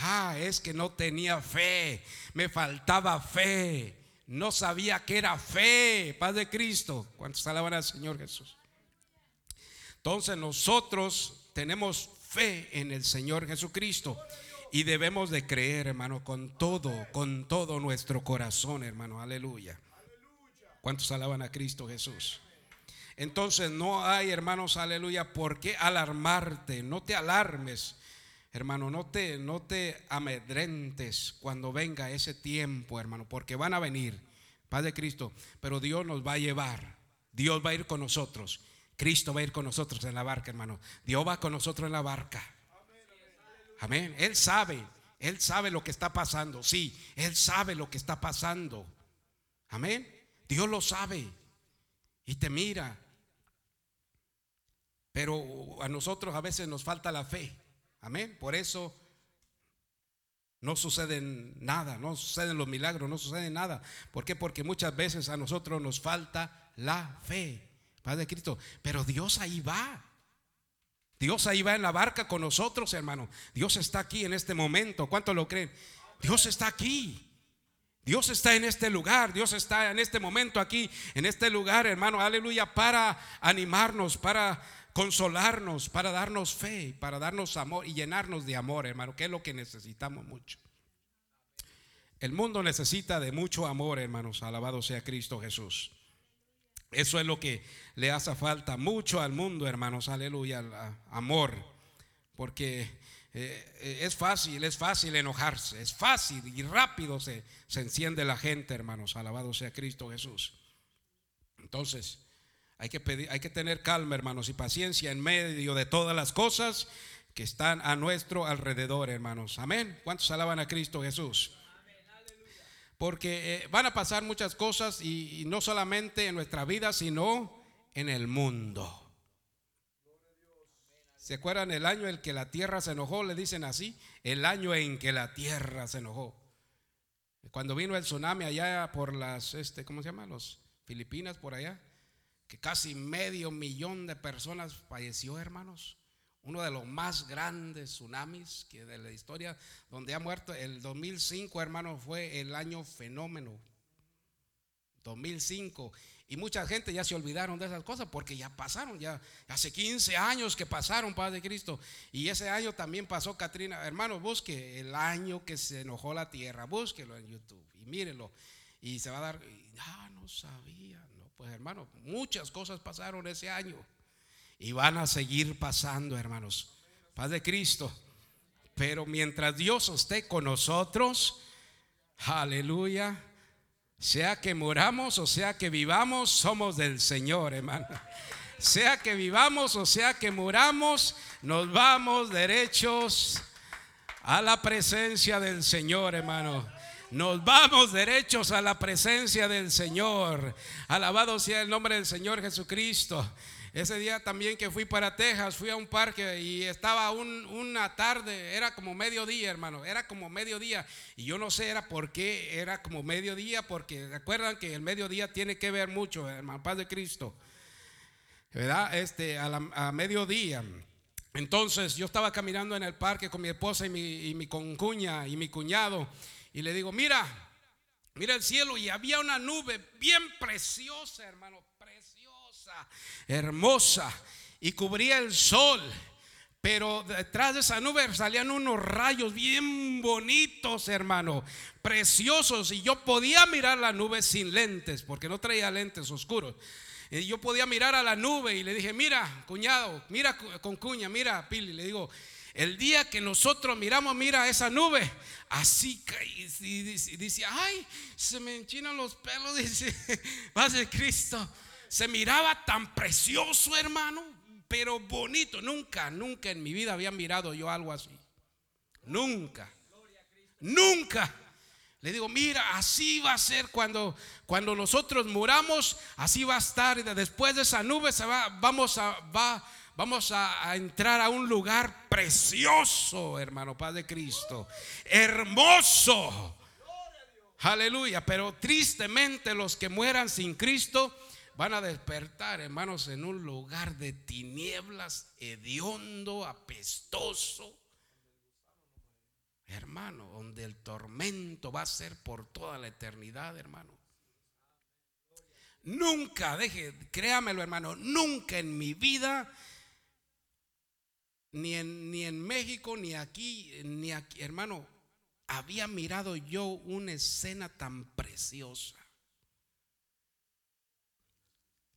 Ah, es que no tenía fe, me faltaba fe, no sabía que era fe, paz de Cristo. ¿Cuántos alaban al Señor Jesús? Entonces nosotros tenemos fe en el Señor Jesucristo. Y debemos de creer, hermano, con todo, con todo nuestro corazón, hermano. Aleluya. ¿Cuántos alaban a Cristo Jesús? Entonces no hay, hermanos, aleluya, por qué alarmarte. No te alarmes, hermano, no te, no te amedrentes cuando venga ese tiempo, hermano, porque van a venir, Padre Cristo, pero Dios nos va a llevar. Dios va a ir con nosotros. Cristo va a ir con nosotros en la barca, hermano. Dios va con nosotros en la barca. Amén. Él sabe, Él sabe lo que está pasando. Sí, Él sabe lo que está pasando. Amén. Dios lo sabe y te mira. Pero a nosotros a veces nos falta la fe. Amén. Por eso no sucede nada, no suceden los milagros, no sucede nada. ¿Por qué? Porque muchas veces a nosotros nos falta la fe. Padre Cristo. Pero Dios ahí va. Dios ahí va en la barca con nosotros, hermano. Dios está aquí en este momento. ¿Cuánto lo creen? Dios está aquí. Dios está en este lugar, Dios está en este momento aquí, en este lugar, hermano, aleluya, para animarnos, para consolarnos, para darnos fe, para darnos amor y llenarnos de amor, hermano, que es lo que necesitamos mucho. El mundo necesita de mucho amor, hermanos, alabado sea Cristo Jesús. Eso es lo que le hace falta mucho al mundo, hermanos, aleluya, amor. Porque eh, es fácil, es fácil enojarse, es fácil y rápido se, se enciende la gente, hermanos, alabado sea Cristo Jesús. Entonces, hay que, pedir, hay que tener calma, hermanos, y paciencia en medio de todas las cosas que están a nuestro alrededor, hermanos. Amén. ¿Cuántos alaban a Cristo Jesús? Porque eh, van a pasar muchas cosas y, no solamente en nuestra vida, sino en el mundo. ¿Se acuerdan el año en que la tierra se enojó? Le dicen así, el año en que la tierra se enojó. Cuando vino el tsunami allá por las, este, ¿cómo se llama? Los Filipinas, por allá, que casi medio millón de personas falleció, hermanos uno de los más grandes tsunamis que de la historia, donde ha muerto. El 2005, hermano, fue el año fenómeno. 2005. Y mucha gente ya se olvidaron de esas cosas porque ya pasaron, ya hace 15 años que pasaron, Padre Cristo. Y ese año también pasó Katrina. Hermano, busque el año que se enojó la tierra, búsquelo en YouTube y mírelo. Y se va a dar, ya no sabía. Pues hermano, muchas cosas pasaron ese año. Y van a seguir pasando, hermanos. Paz de Cristo. Pero mientras Dios esté con nosotros, aleluya, sea que moramos o sea que vivamos, somos del Señor, hermano. Sea que vivamos o sea que muramos, nos vamos derechos a la presencia del Señor, hermano. Nos vamos derechos a la presencia del Señor. Alabado sea el nombre del Señor Jesucristo. Ese día también que fui para Texas, fui a un parque y estaba una tarde, era como mediodía, hermano, era como mediodía. Y yo no sé era por qué era como mediodía, porque recuerdan que el mediodía tiene que ver mucho, hermano, paz de Cristo. ¿Verdad? Este, a, mediodía. Entonces yo estaba caminando en el parque con mi esposa y mi, y mi concuña y mi cuñado. Y le digo, mira, mira el cielo. Y había una nube bien preciosa, hermano hermosa y cubría el sol. Pero detrás de esa nube salían unos rayos bien bonitos, hermano, preciosos. Y yo podía mirar la nube sin lentes, porque no traía lentes oscuros. Y yo podía mirar a la nube y le dije, mira, cuñado, mira con cuña, mira, Pili. Le digo, el día que nosotros miramos, mira esa nube, así y dice, ay, se me enchinan los pelos, dice, paz de Cristo se miraba tan precioso, hermano, pero bonito. Nunca, nunca en mi vida había mirado yo algo así. Nunca. Nunca. Le digo, mira, así va a ser cuando, cuando nosotros muramos, así va a estar. Después de esa nube se va, vamos a, va, vamos a, entrar a un lugar precioso, hermano, Padre Cristo. Hermoso. Aleluya. Pero tristemente los que mueran sin Cristo van a despertar, hermanos, en un lugar de tinieblas, hediondo, apestoso. Hermano, donde el tormento va a ser por toda la eternidad, hermano. Nunca, deje, créamelo, hermano, nunca en mi vida, ni en, ni en México, ni aquí, ni aquí, hermano, había mirado yo una escena tan preciosa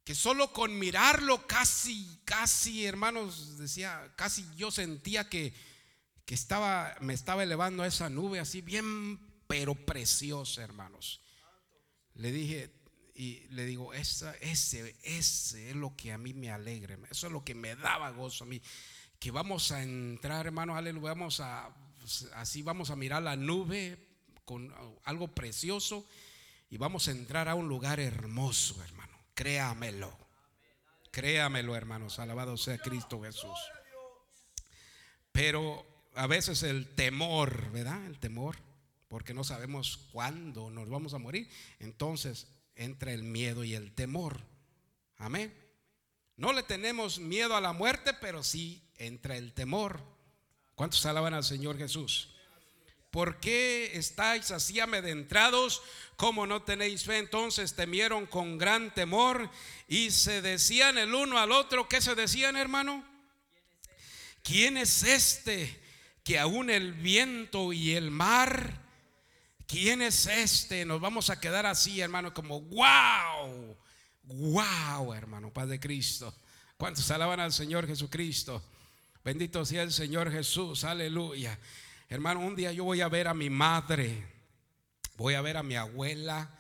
que solo con mirarlo casi, casi, hermanos, decía, casi yo sentía que, que estaba, me estaba elevando a esa nube así bien, pero preciosa, hermanos. Le dije, y le digo, ese, ese es lo que a mí me alegra, eso es lo que me daba gozo a mí, que vamos a entrar, hermanos, aleluya, vamos a, así vamos a mirar la nube con algo precioso y vamos a entrar a un lugar hermoso, hermano. Créamelo. Créamelo, hermanos. Alabado sea Cristo Jesús. Pero a veces el temor, ¿verdad? El temor, porque no sabemos cuándo nos vamos a morir. Entonces entra el miedo y el temor. Amén. No le tenemos miedo a la muerte, pero sí entra el temor. ¿Cuántos alaban al Señor Jesús? ¿Por qué estáis así amedrentados? como no tenéis fe? Entonces temieron con gran temor y se decían el uno al otro. ¿Qué se decían, hermano? ¿Quién es este que aún el viento y el mar? ¿Quién es este? Nos vamos a quedar así, hermano, como wow, wow, hermano, Padre Cristo. ¿Cuántos alaban al Señor Jesucristo? Bendito sea el Señor Jesús, aleluya. Hermano, un día yo voy a ver a mi madre, voy a ver a mi abuela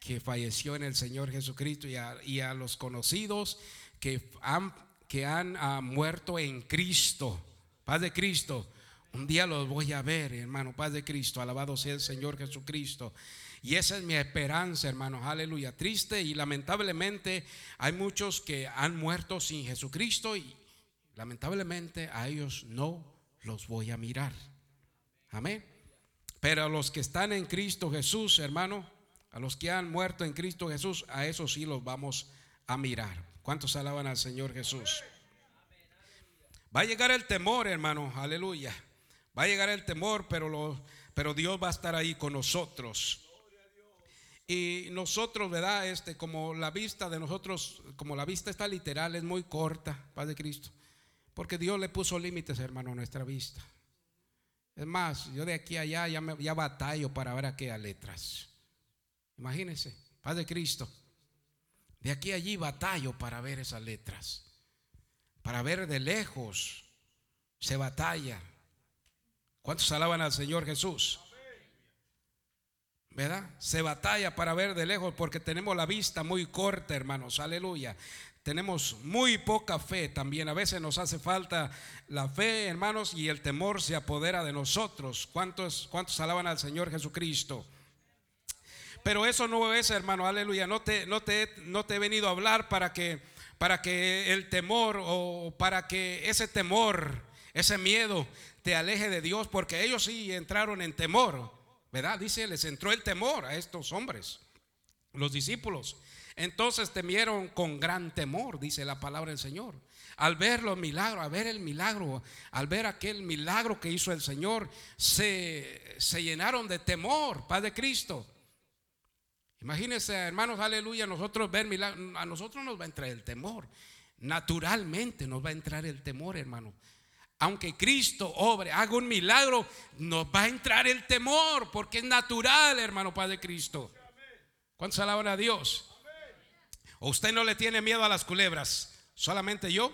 que falleció en el Señor Jesucristo y a, los conocidos que han, ah, muerto en Cristo, paz de Cristo. Un día los voy a ver, hermano, paz de Cristo, alabado sea el Señor Jesucristo. Y esa es mi esperanza, hermano, aleluya. Triste y lamentablemente hay muchos que han muerto sin Jesucristo y lamentablemente a ellos no los voy a mirar. Amén. Pero a los que están en Cristo Jesús, hermano, a los que han muerto en Cristo Jesús, a esos sí los vamos a mirar. ¿Cuántos alaban al Señor Jesús? Va a llegar el temor, hermano, aleluya. Va a llegar el temor, pero, pero Dios va a estar ahí con nosotros. Y nosotros, ¿verdad? Este, como la vista de nosotros, como la vista está literal, es muy corta, Paz de Cristo. Porque Dios le puso límites, hermano, a nuestra vista. Es más, yo de aquí a allá ya, me, batallo para ver aquellas letras. Imagínense, Padre Cristo. De aquí a allí batallo para ver esas letras. Para ver de lejos se batalla. ¿Cuántos alaban al Señor Jesús? ¿Verdad? Se batalla para ver de lejos porque tenemos la vista muy corta, hermanos. Aleluya. Tenemos muy poca fe también. A veces nos hace falta la fe, hermanos, y el temor se apodera de nosotros. ¿Cuántos, cuántos alaban al Señor Jesucristo? Pero eso no es, hermano, aleluya. No te, no te, no te he venido a hablar para que, para que el temor o para que ese temor, ese miedo te aleje de Dios, porque ellos sí entraron en temor, ¿verdad? Dice, les entró el temor a estos hombres, los discípulos. Entonces temieron con gran temor, dice la palabra del Señor. Al ver los milagros, al ver el milagro, al ver aquel milagro que hizo el Señor, se, se llenaron de temor, Padre Cristo. Imagínense, hermanos, aleluya, nosotros ver milagros, a nosotros nos va a entrar el temor. Naturalmente nos va a entrar el temor, hermano. Aunque Cristo obre, haga un milagro, nos va a entrar el temor, porque es natural, hermano Padre Cristo. ¿Cuántos alaban a Dios? ¿O usted no le tiene miedo a las culebras? ¿Solamente yo?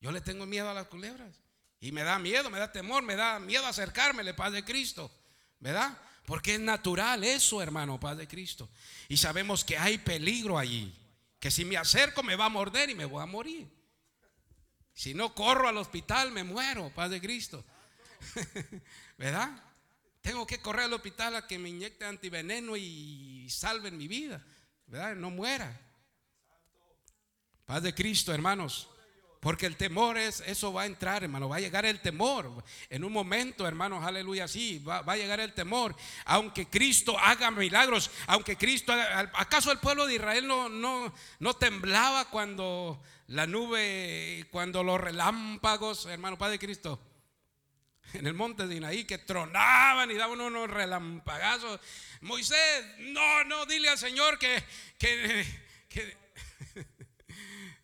Yo le tengo miedo a las culebras. Y me da miedo, me da temor, me da miedo acercarme al Padre Cristo. ¿Verdad? Porque es natural eso, hermano, Padre Cristo. Y sabemos que hay peligro allí. Que si me acerco me va a morder y me voy a morir. Si no corro al hospital me muero, Padre Cristo. ¿Verdad? Tengo que correr al hospital a que me inyecte antiveneno y salven mi vida. No muera. Paz de Cristo, hermanos. Porque el temor es, eso va a entrar, hermano, va a llegar el temor. En un momento, hermanos, aleluya, sí, va, a llegar el temor. Aunque Cristo haga milagros, aunque Cristo ¿acaso el pueblo de Israel no, no, no temblaba cuando la nube, cuando los relámpagos, hermano, Padre Cristo? En el monte de Inaí, que tronaban y daban unos relampagazos Moisés, no, no, dile al Señor que,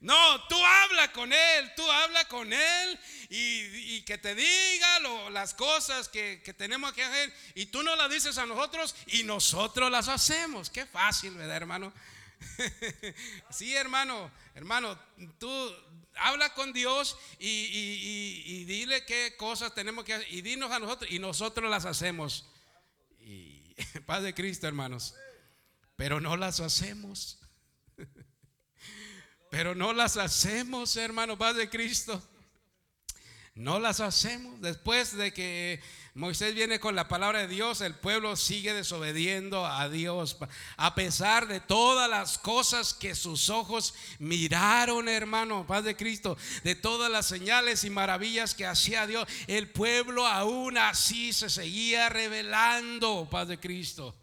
no, tú habla con Él, tú habla con Él y, que te diga las cosas que, tenemos que hacer y tú no las dices a nosotros y nosotros las hacemos. Qué fácil, ¿verdad, hermano? sí, hermano, hermano, tú habla con Dios y, y, dile qué cosas tenemos que hacer y dinos a nosotros y nosotros las hacemos. Paz de Cristo, hermanos. Pero no las hacemos. Pero no las hacemos, hermano, paz de Cristo. No las hacemos. Después de que Moisés viene con la palabra de Dios, el pueblo sigue desobediendo a Dios. A pesar de todas las cosas que sus ojos miraron, hermano, paz de Cristo, de todas las señales y maravillas que hacía Dios, el pueblo aún así se seguía revelando, paz de Cristo.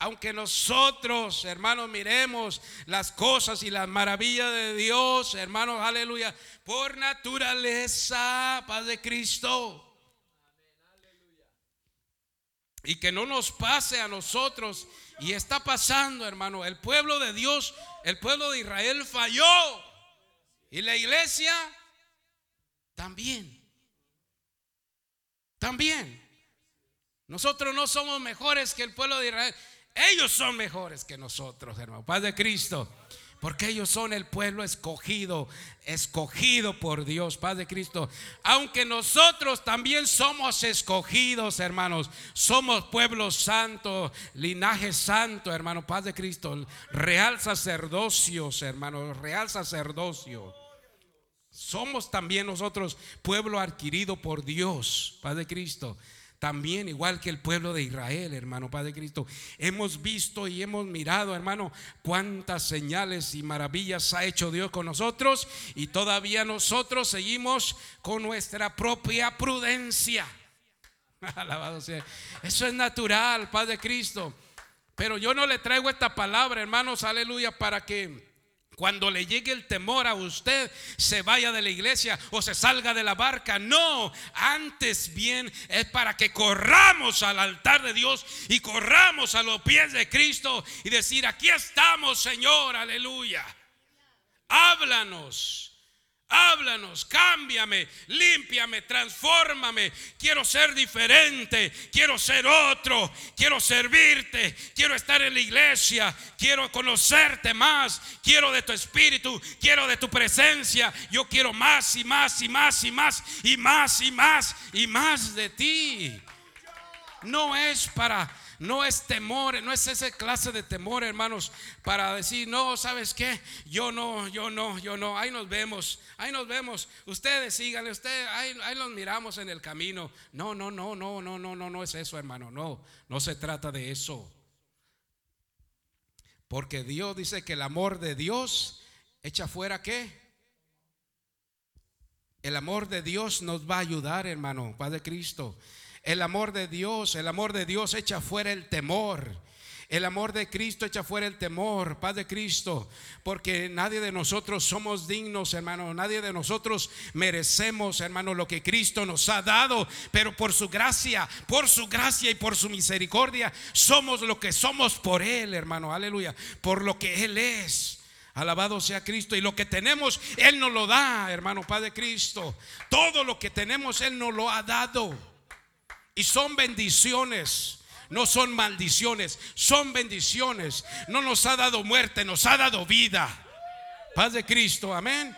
Aunque nosotros, hermanos, miremos las cosas y las maravillas de Dios, hermanos, aleluya, por naturaleza, paz de Cristo. Y que no nos pase a nosotros. Y está pasando, hermano. El pueblo de Dios, el pueblo de Israel falló. Y la iglesia también. También. Nosotros no somos mejores que el pueblo de Israel. Ellos son mejores que nosotros, hermano. Paz de Cristo. Porque ellos son el pueblo escogido, escogido por Dios, Padre Cristo. Aunque nosotros también somos escogidos, hermanos. Somos pueblo santo, linaje santo, hermano, Padre Cristo. Real sacerdocio, hermanos, real sacerdocio. Somos también nosotros pueblo adquirido por Dios, Padre Cristo. También, igual que el pueblo de Israel, hermano Padre Cristo, hemos visto y hemos mirado, hermano, cuántas señales y maravillas ha hecho Dios con nosotros y todavía nosotros seguimos con nuestra propia prudencia. Alabado sea. Eso es natural, Padre Cristo. Pero yo no le traigo esta palabra, hermanos, aleluya, para que cuando le llegue el temor a usted, se vaya de la iglesia o se salga de la barca. No, antes bien es para que corramos al altar de Dios y corramos a los pies de Cristo y decir, aquí estamos, Señor, aleluya. Háblanos, Háblanos, cámbiame, límpiame, transfórmame. Quiero ser diferente, quiero ser otro, quiero servirte, quiero estar en la iglesia, quiero conocerte más, quiero de tu espíritu, quiero de tu presencia. Yo quiero más y más y más y más y más y más y más de ti. No es para no es temor, no es esa clase de temor, hermanos, para decir, no, ¿sabes qué? Yo no, yo no, yo no. Ahí nos vemos, ahí nos vemos. Ustedes síganle, ustedes, ahí, ahí los miramos en el camino. No, no, no, no, no, no, no, no es eso, hermano. No, no se trata de eso. Porque Dios dice que el amor de Dios echa fuera qué? El amor de Dios nos va a ayudar, hermano, Padre Cristo. El amor de Dios, el amor de Dios echa fuera el temor. El amor de Cristo echa fuera el temor, paz de Cristo, porque nadie de nosotros somos dignos, hermano, nadie de nosotros merecemos, hermano, lo que Cristo nos ha dado, pero por su gracia, por su gracia y por su misericordia, somos lo que somos por Él, hermano, aleluya, por lo que Él es. Alabado sea Cristo. Y lo que tenemos, Él nos lo da, hermano Padre Cristo. Todo lo que tenemos, Él nos lo ha dado. Y son bendiciones. No son maldiciones, son bendiciones. No nos ha dado muerte, nos ha dado vida. Paz de Cristo, amén.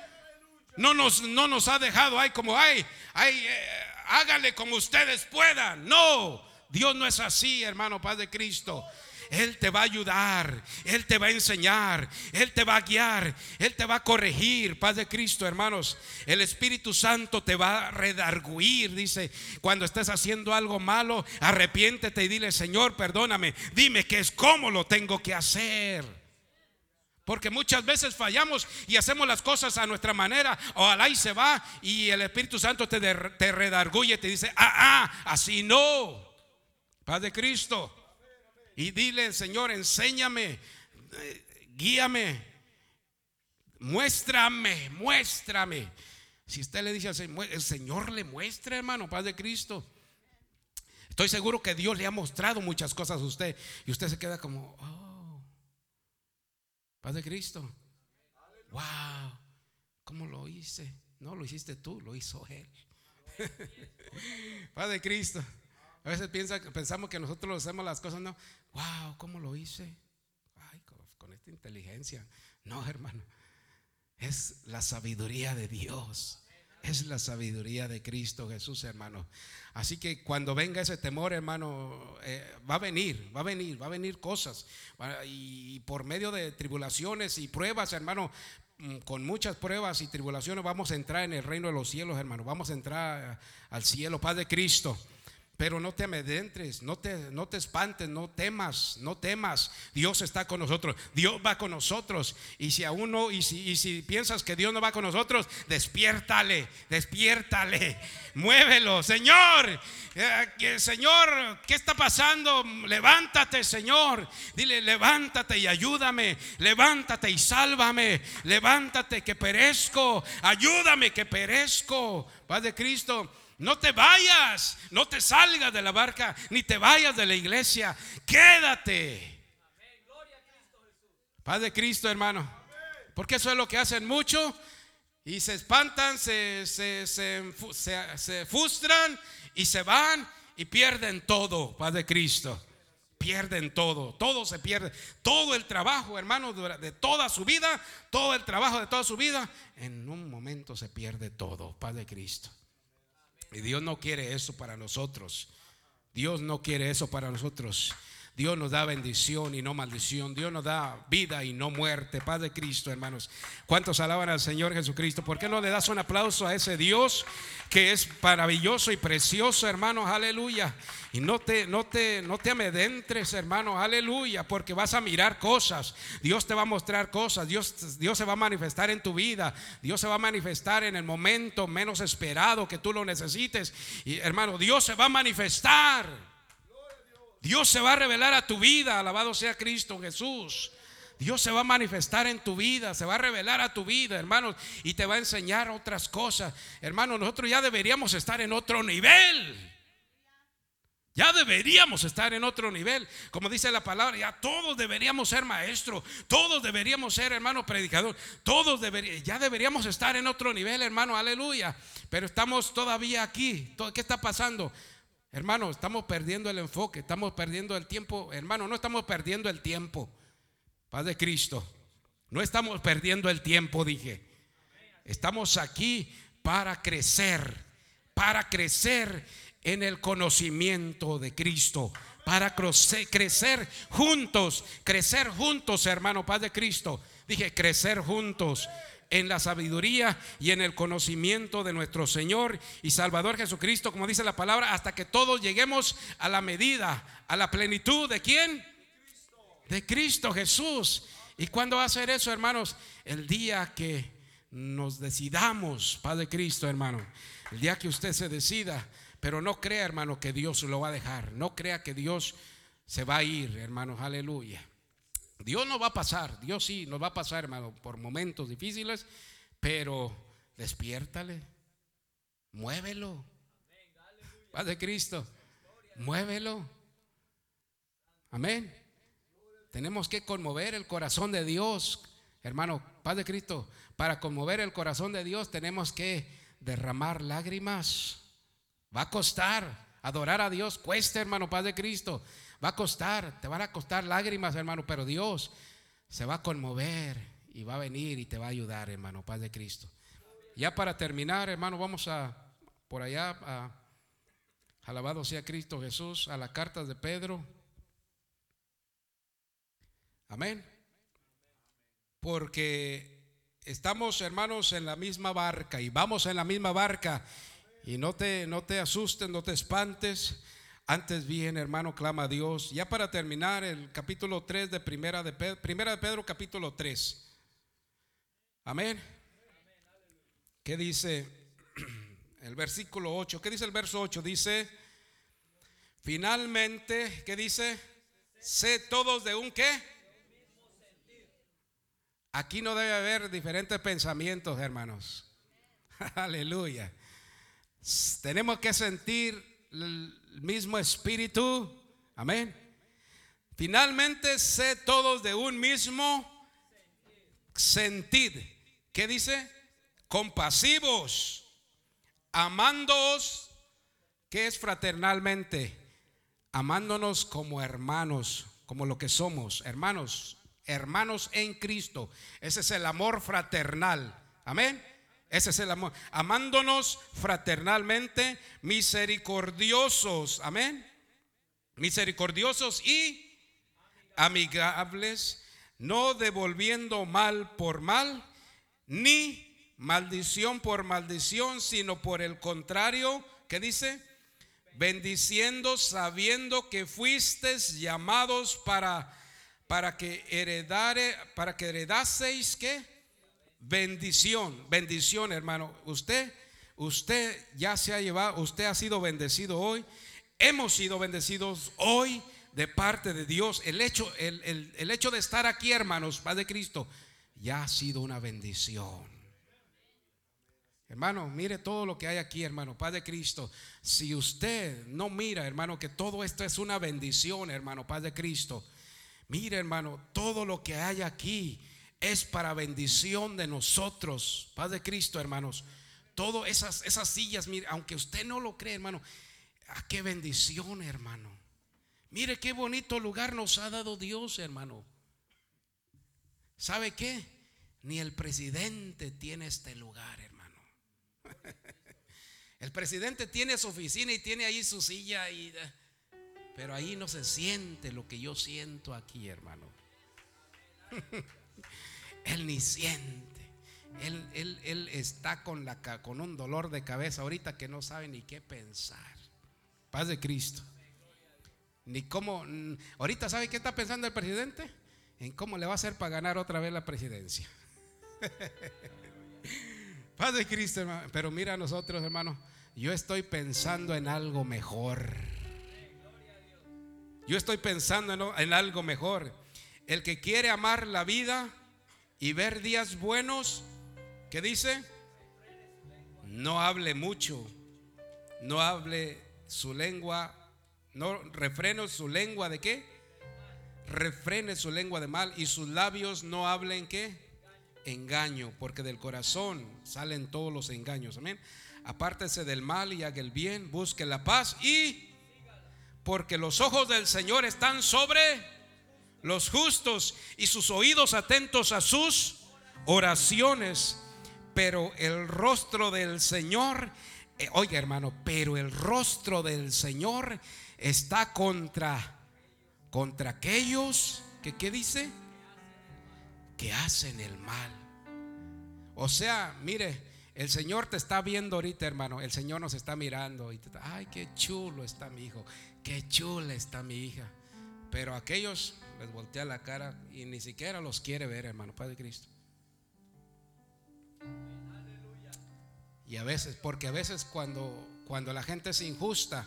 No nos, no nos ha dejado ahí como, ay, ay, eh, háganle como ustedes puedan. No, Dios no es así, hermano, paz de Cristo. Él te va a ayudar, Él te va a enseñar, Él te va a guiar, Él te va a corregir. Paz de Cristo, hermanos. El Espíritu Santo te va a redarguir, dice, cuando estés haciendo algo malo, arrepiéntete y dile, Señor, perdóname, dime que es cómo lo tengo que hacer. Porque muchas veces fallamos y hacemos las cosas a nuestra manera, o al ahí se va y el Espíritu Santo te, te redarguye y te dice, ah, ah, así no. Paz de Cristo. Y dile, Señor, enséñame, eh, guíame, muéstrame, muéstrame. Si usted le dice al Señor, el Señor le muestra, hermano, paz de Cristo. Estoy seguro que Dios le ha mostrado muchas cosas a usted y usted se queda como, oh, paz de Cristo. Wow, ¿cómo lo hice? No lo hiciste tú, lo hizo Él. paz de Cristo. A veces piensa, pensamos que nosotros hacemos las cosas, no wow, ¿cómo lo hice? Ay, con, esta inteligencia. No, hermano, es la sabiduría de Dios. Es la sabiduría de Cristo Jesús, hermano. Así que cuando venga ese temor, hermano, eh, va a venir, va a venir, va a venir cosas. Y por medio de tribulaciones y pruebas, hermano, mm, con muchas pruebas y tribulaciones vamos a entrar en el reino de los cielos, hermano. Vamos a entrar al cielo, paz de Cristo. Pero no te amedrentes, no te, no te espantes, no temas, no temas. Dios está con nosotros, Dios va con nosotros. Y si aún no, y si, y si piensas que Dios no va con nosotros, despiértale, despiértale, muévelo, Señor. Eh, Señor, ¿qué está pasando? Levántate, Señor. Dile, levántate y ayúdame. Levántate y sálvame. Levántate que perezco. Ayúdame que perezco. Paz de Cristo. No te vayas, no te salgas de la barca, ni te vayas de la iglesia. Quédate. Padre Cristo, hermano. Porque eso es lo que hacen mucho y se espantan, se, se, se, frustran y se van y pierden todo, Padre Cristo. Pierden todo, todo se pierde. Todo el trabajo, hermano, de toda su vida, todo el trabajo de toda su vida, en un momento se pierde todo, Padre Cristo. Y Dios no quiere eso para nosotros. Dios no quiere eso para nosotros. Dios nos da bendición y no maldición. Dios nos da vida y no muerte. Padre Cristo, hermanos. ¿Cuántos alaban al Señor Jesucristo? ¿Por qué no le das un aplauso a ese Dios que es maravilloso y precioso, hermanos? Aleluya. Y no te, no te, no te amedentes, hermanos. Aleluya. Porque vas a mirar cosas. Dios te va a mostrar cosas. Dios, Dios se va a manifestar en tu vida. Dios se va a manifestar en el momento menos esperado que tú lo necesites. Y hermano, Dios se va a manifestar. Dios se va a revelar a tu vida, alabado sea Cristo Jesús. Dios se va a manifestar en tu vida, se va a revelar a tu vida, hermanos, y te va a enseñar otras cosas. Hermanos, nosotros ya deberíamos estar en otro nivel. Ya deberíamos estar en otro nivel. Como dice la palabra, ya todos deberíamos ser maestros, todos deberíamos ser hermano predicador, todos deberíamos, ya deberíamos estar en otro nivel, hermano, aleluya. Pero estamos todavía aquí. ¿Qué está pasando? Hermano, estamos perdiendo el enfoque, estamos perdiendo el tiempo. Hermano, no estamos perdiendo el tiempo. Paz de Cristo. No estamos perdiendo el tiempo, dije. Estamos aquí para crecer, para crecer en el conocimiento de Cristo, para crecer juntos, crecer juntos, hermano Padre Cristo. Dije, crecer juntos en la sabiduría y en el conocimiento de nuestro Señor y Salvador Jesucristo, como dice la palabra, hasta que todos lleguemos a la medida, a la plenitud de quién? De Cristo Jesús. ¿Y cuándo va a ser eso, hermanos? El día que nos decidamos, Padre Cristo, hermano. El día que usted se decida pero no crea, hermano, que Dios lo va a dejar. No crea que Dios se va a ir, hermanos. Aleluya. Dios no va a pasar. Dios sí nos va a pasar, hermano, por momentos difíciles. Pero despiértale. Muévelo. Paz de Cristo. Muévelo. Amén. Tenemos que conmover el corazón de Dios. Hermano, paz de Cristo. Para conmover el corazón de Dios tenemos que derramar lágrimas. Va a costar. Adorar a Dios cuesta, hermano, paz de Cristo. Va a costar, te van a costar lágrimas, hermano, pero Dios se va a conmover y va a venir y te va a ayudar, hermano, paz de Cristo. Ya para terminar, hermano, vamos a por allá a alabado sea Cristo Jesús a las cartas de Pedro. Amén. Porque estamos, hermanos, en la misma barca y vamos en la misma barca y no te, no te asustes, no te espantes. Antes bien, hermano, clama a Dios. Ya para terminar, el capítulo 3 de Primera de Pedro, Primera de Pedro, capítulo 3. Amén. ¿Qué dice el versículo 8? ¿Qué dice el verso 8? Dice, finalmente, ¿qué dice? Sé todos de un qué? Aquí no debe haber diferentes pensamientos, hermanos. Aleluya. Tenemos que sentir mismo espíritu. Amén. Finalmente, sé todos de un mismo sentir. ¿Qué dice? Compasivos, amándoos, que es fraternalmente, amándonos como hermanos, como lo que somos, hermanos, hermanos en Cristo. Ese es el amor fraternal. Amén. Ese es el amor. Amándonos fraternalmente, misericordiosos. Amén. Misericordiosos y amigables, no devolviendo mal por mal, ni maldición por maldición, sino por el contrario, ¿qué dice? Bendiciendo, sabiendo que fuisteis llamados para para que heredare, para que heredaseis qué? Bendición, bendición, hermano. Usted, usted ya se ha llevado, usted ha sido bendecido hoy. Hemos sido bendecidos hoy de parte de Dios. El hecho, el, el hecho de estar aquí, hermanos, Padre Cristo, ya ha sido una bendición. Hermano, mire todo lo que hay aquí, hermano, Padre Cristo. Si usted no mira, hermano, que todo esto es una bendición, hermano, Padre Cristo. Mire, hermano, todo lo que hay aquí es para bendición de nosotros. Padre Cristo, hermanos. Todas esas, sillas, mire, aunque usted no lo cree, hermano, a ah, qué bendición, hermano. Mire qué bonito lugar nos ha dado Dios, hermano. ¿Sabe qué? Ni el presidente tiene este lugar, hermano. El presidente tiene su oficina y tiene ahí su silla, y, pero ahí no se siente lo que yo siento aquí, hermano. Él ni siente. Él, él, está con, la, con un dolor de cabeza ahorita que no sabe ni qué pensar. Paz de Cristo. Ni cómo. Ahorita sabe qué está pensando el presidente? En cómo le va a hacer para ganar otra vez la presidencia. Paz de Cristo, hermano. Pero mira a nosotros, hermano. Yo estoy pensando en algo mejor. Yo estoy pensando en, en algo mejor. El que quiere amar la vida y ver días buenos, ¿qué dice? No hable mucho, no hable su lengua, No refrene su lengua de qué? Refrene su lengua de mal y sus labios no hablen qué? Engaño, porque del corazón salen todos los engaños. Amén. Apártese del mal y haga el bien, busque la paz y porque los ojos del Señor están sobre los justos y sus oídos atentos a sus oraciones. Pero el rostro del Señor, eh, oiga hermano, pero el rostro del Señor está contra, contra aquellos que, ¿qué dice? Que hacen el mal. O sea, mire, el Señor te está viendo ahorita, hermano. El Señor nos está mirando. Ay, qué chulo está mi hijo. Qué chula está mi hija. Pero aquellos les voltea la cara y ni siquiera los quiere ver, hermano, Padre Cristo. Y a veces, porque a veces cuando, cuando la gente es injusta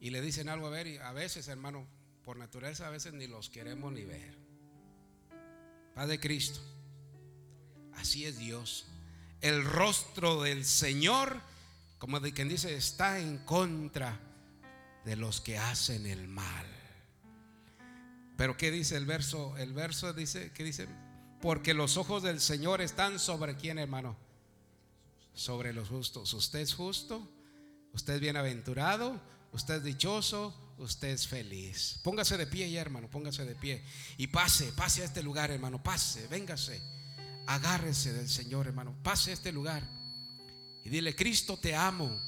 y le dicen algo a ver, a veces, hermano, por naturaleza a veces ni los queremos ni ver. Padre Cristo, así es Dios. El rostro del Señor, como de quien dice, está en contra de los que hacen el mal. Pero ¿qué dice el verso? El verso dice, ¿qué dice? Porque los ojos del Señor están sobre quién, hermano? Sobre los justos. Usted es justo, usted es bienaventurado, usted es dichoso, usted es feliz. Póngase de pie ya, hermano, póngase de pie. Y pase, pase a este lugar, hermano, pase, véngase. Agárrese del Señor, hermano. Pase a este lugar. Y dile, Cristo, te amo.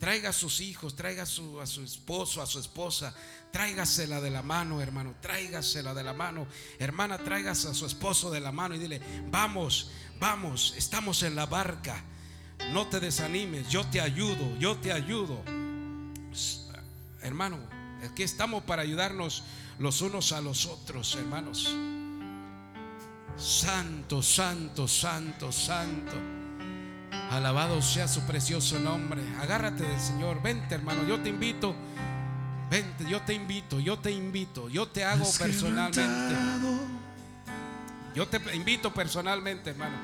Traiga a sus hijos, traiga a su, esposo, a su esposa. Tráigasela de la mano, hermano. Tráigasela de la mano. Hermana, traigas a su esposo de la mano y dile, vamos, vamos, estamos en la barca. No te desanimes, yo te ayudo, yo te ayudo. Hermano, aquí estamos para ayudarnos los unos a los otros, hermanos. Santo, santo, santo, santo. Alabado sea su precioso nombre. Agárrate del Señor. Vente, hermano. Yo te invito. Vente, yo te invito. Yo te invito. Yo te hago personalmente. Yo te invito personalmente, hermano.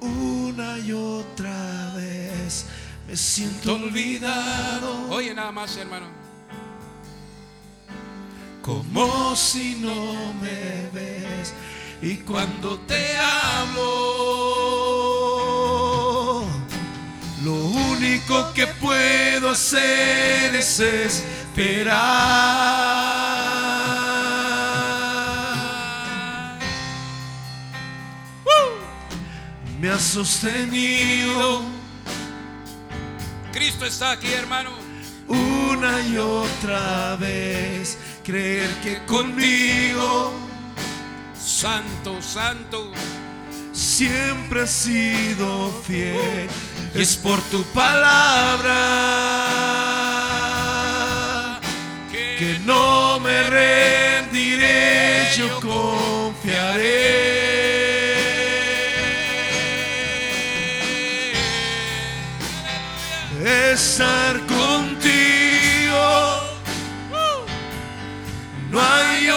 Una y otra vez me siento olvidado. Oye, nada más, hermano. Como si no me ves. Y cuando te hablo, lo único que puedo hacer es esperar. Me ha sostenido Cristo está aquí, hermano. una y otra vez. Creer que conmigo Santo, santo. siempre has sido fiel. Es por tu palabra que no me rendiré, yo confiaré. Estar contigo, no hay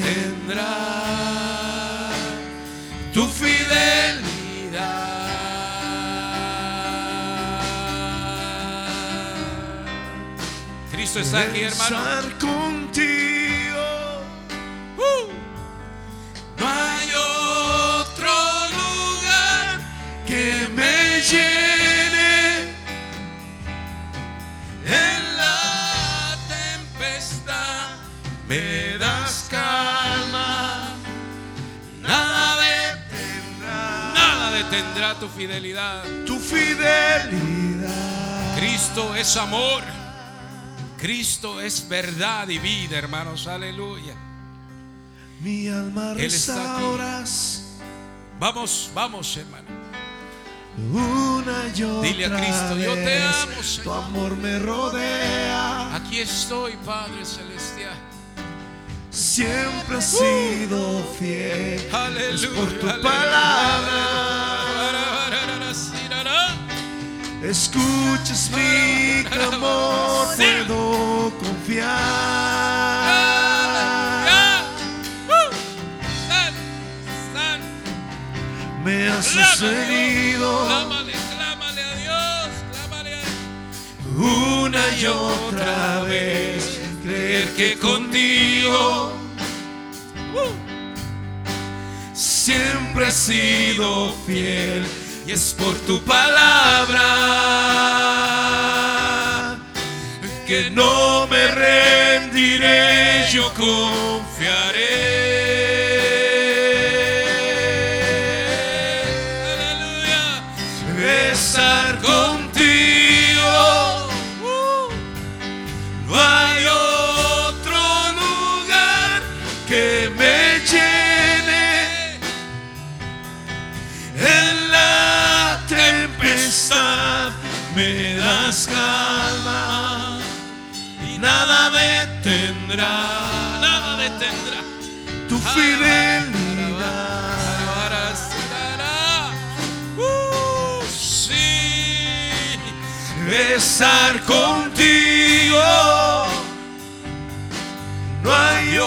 detendrá tu fidelidad. Cristo está aquí, hermano. Tu fidelidad. tu fidelidad. Cristo es amor. Cristo es verdad y vida, hermanos. Aleluya. Mi alma Él está aquí. restauras Vamos, vamos, hermano. una y otra Dile a Cristo, yo te amo, Tu Señor. amor me rodea. Aquí estoy, Padre Celestial. Siempre has sido fiel. Aleluya. Por tu aleluya. palabra. Escuchas mi clamor, puedo confiar. Uh. Me has sostenido Clámale, clámale a Dios, clámale a una y otra vez. Creer que contigo siempre he sido fiel es por tu palabra que no me rendiré, yo confiaré. nada detendrá, nada detendrá tu fidelidad. Uh, sí. Estar contigo no hay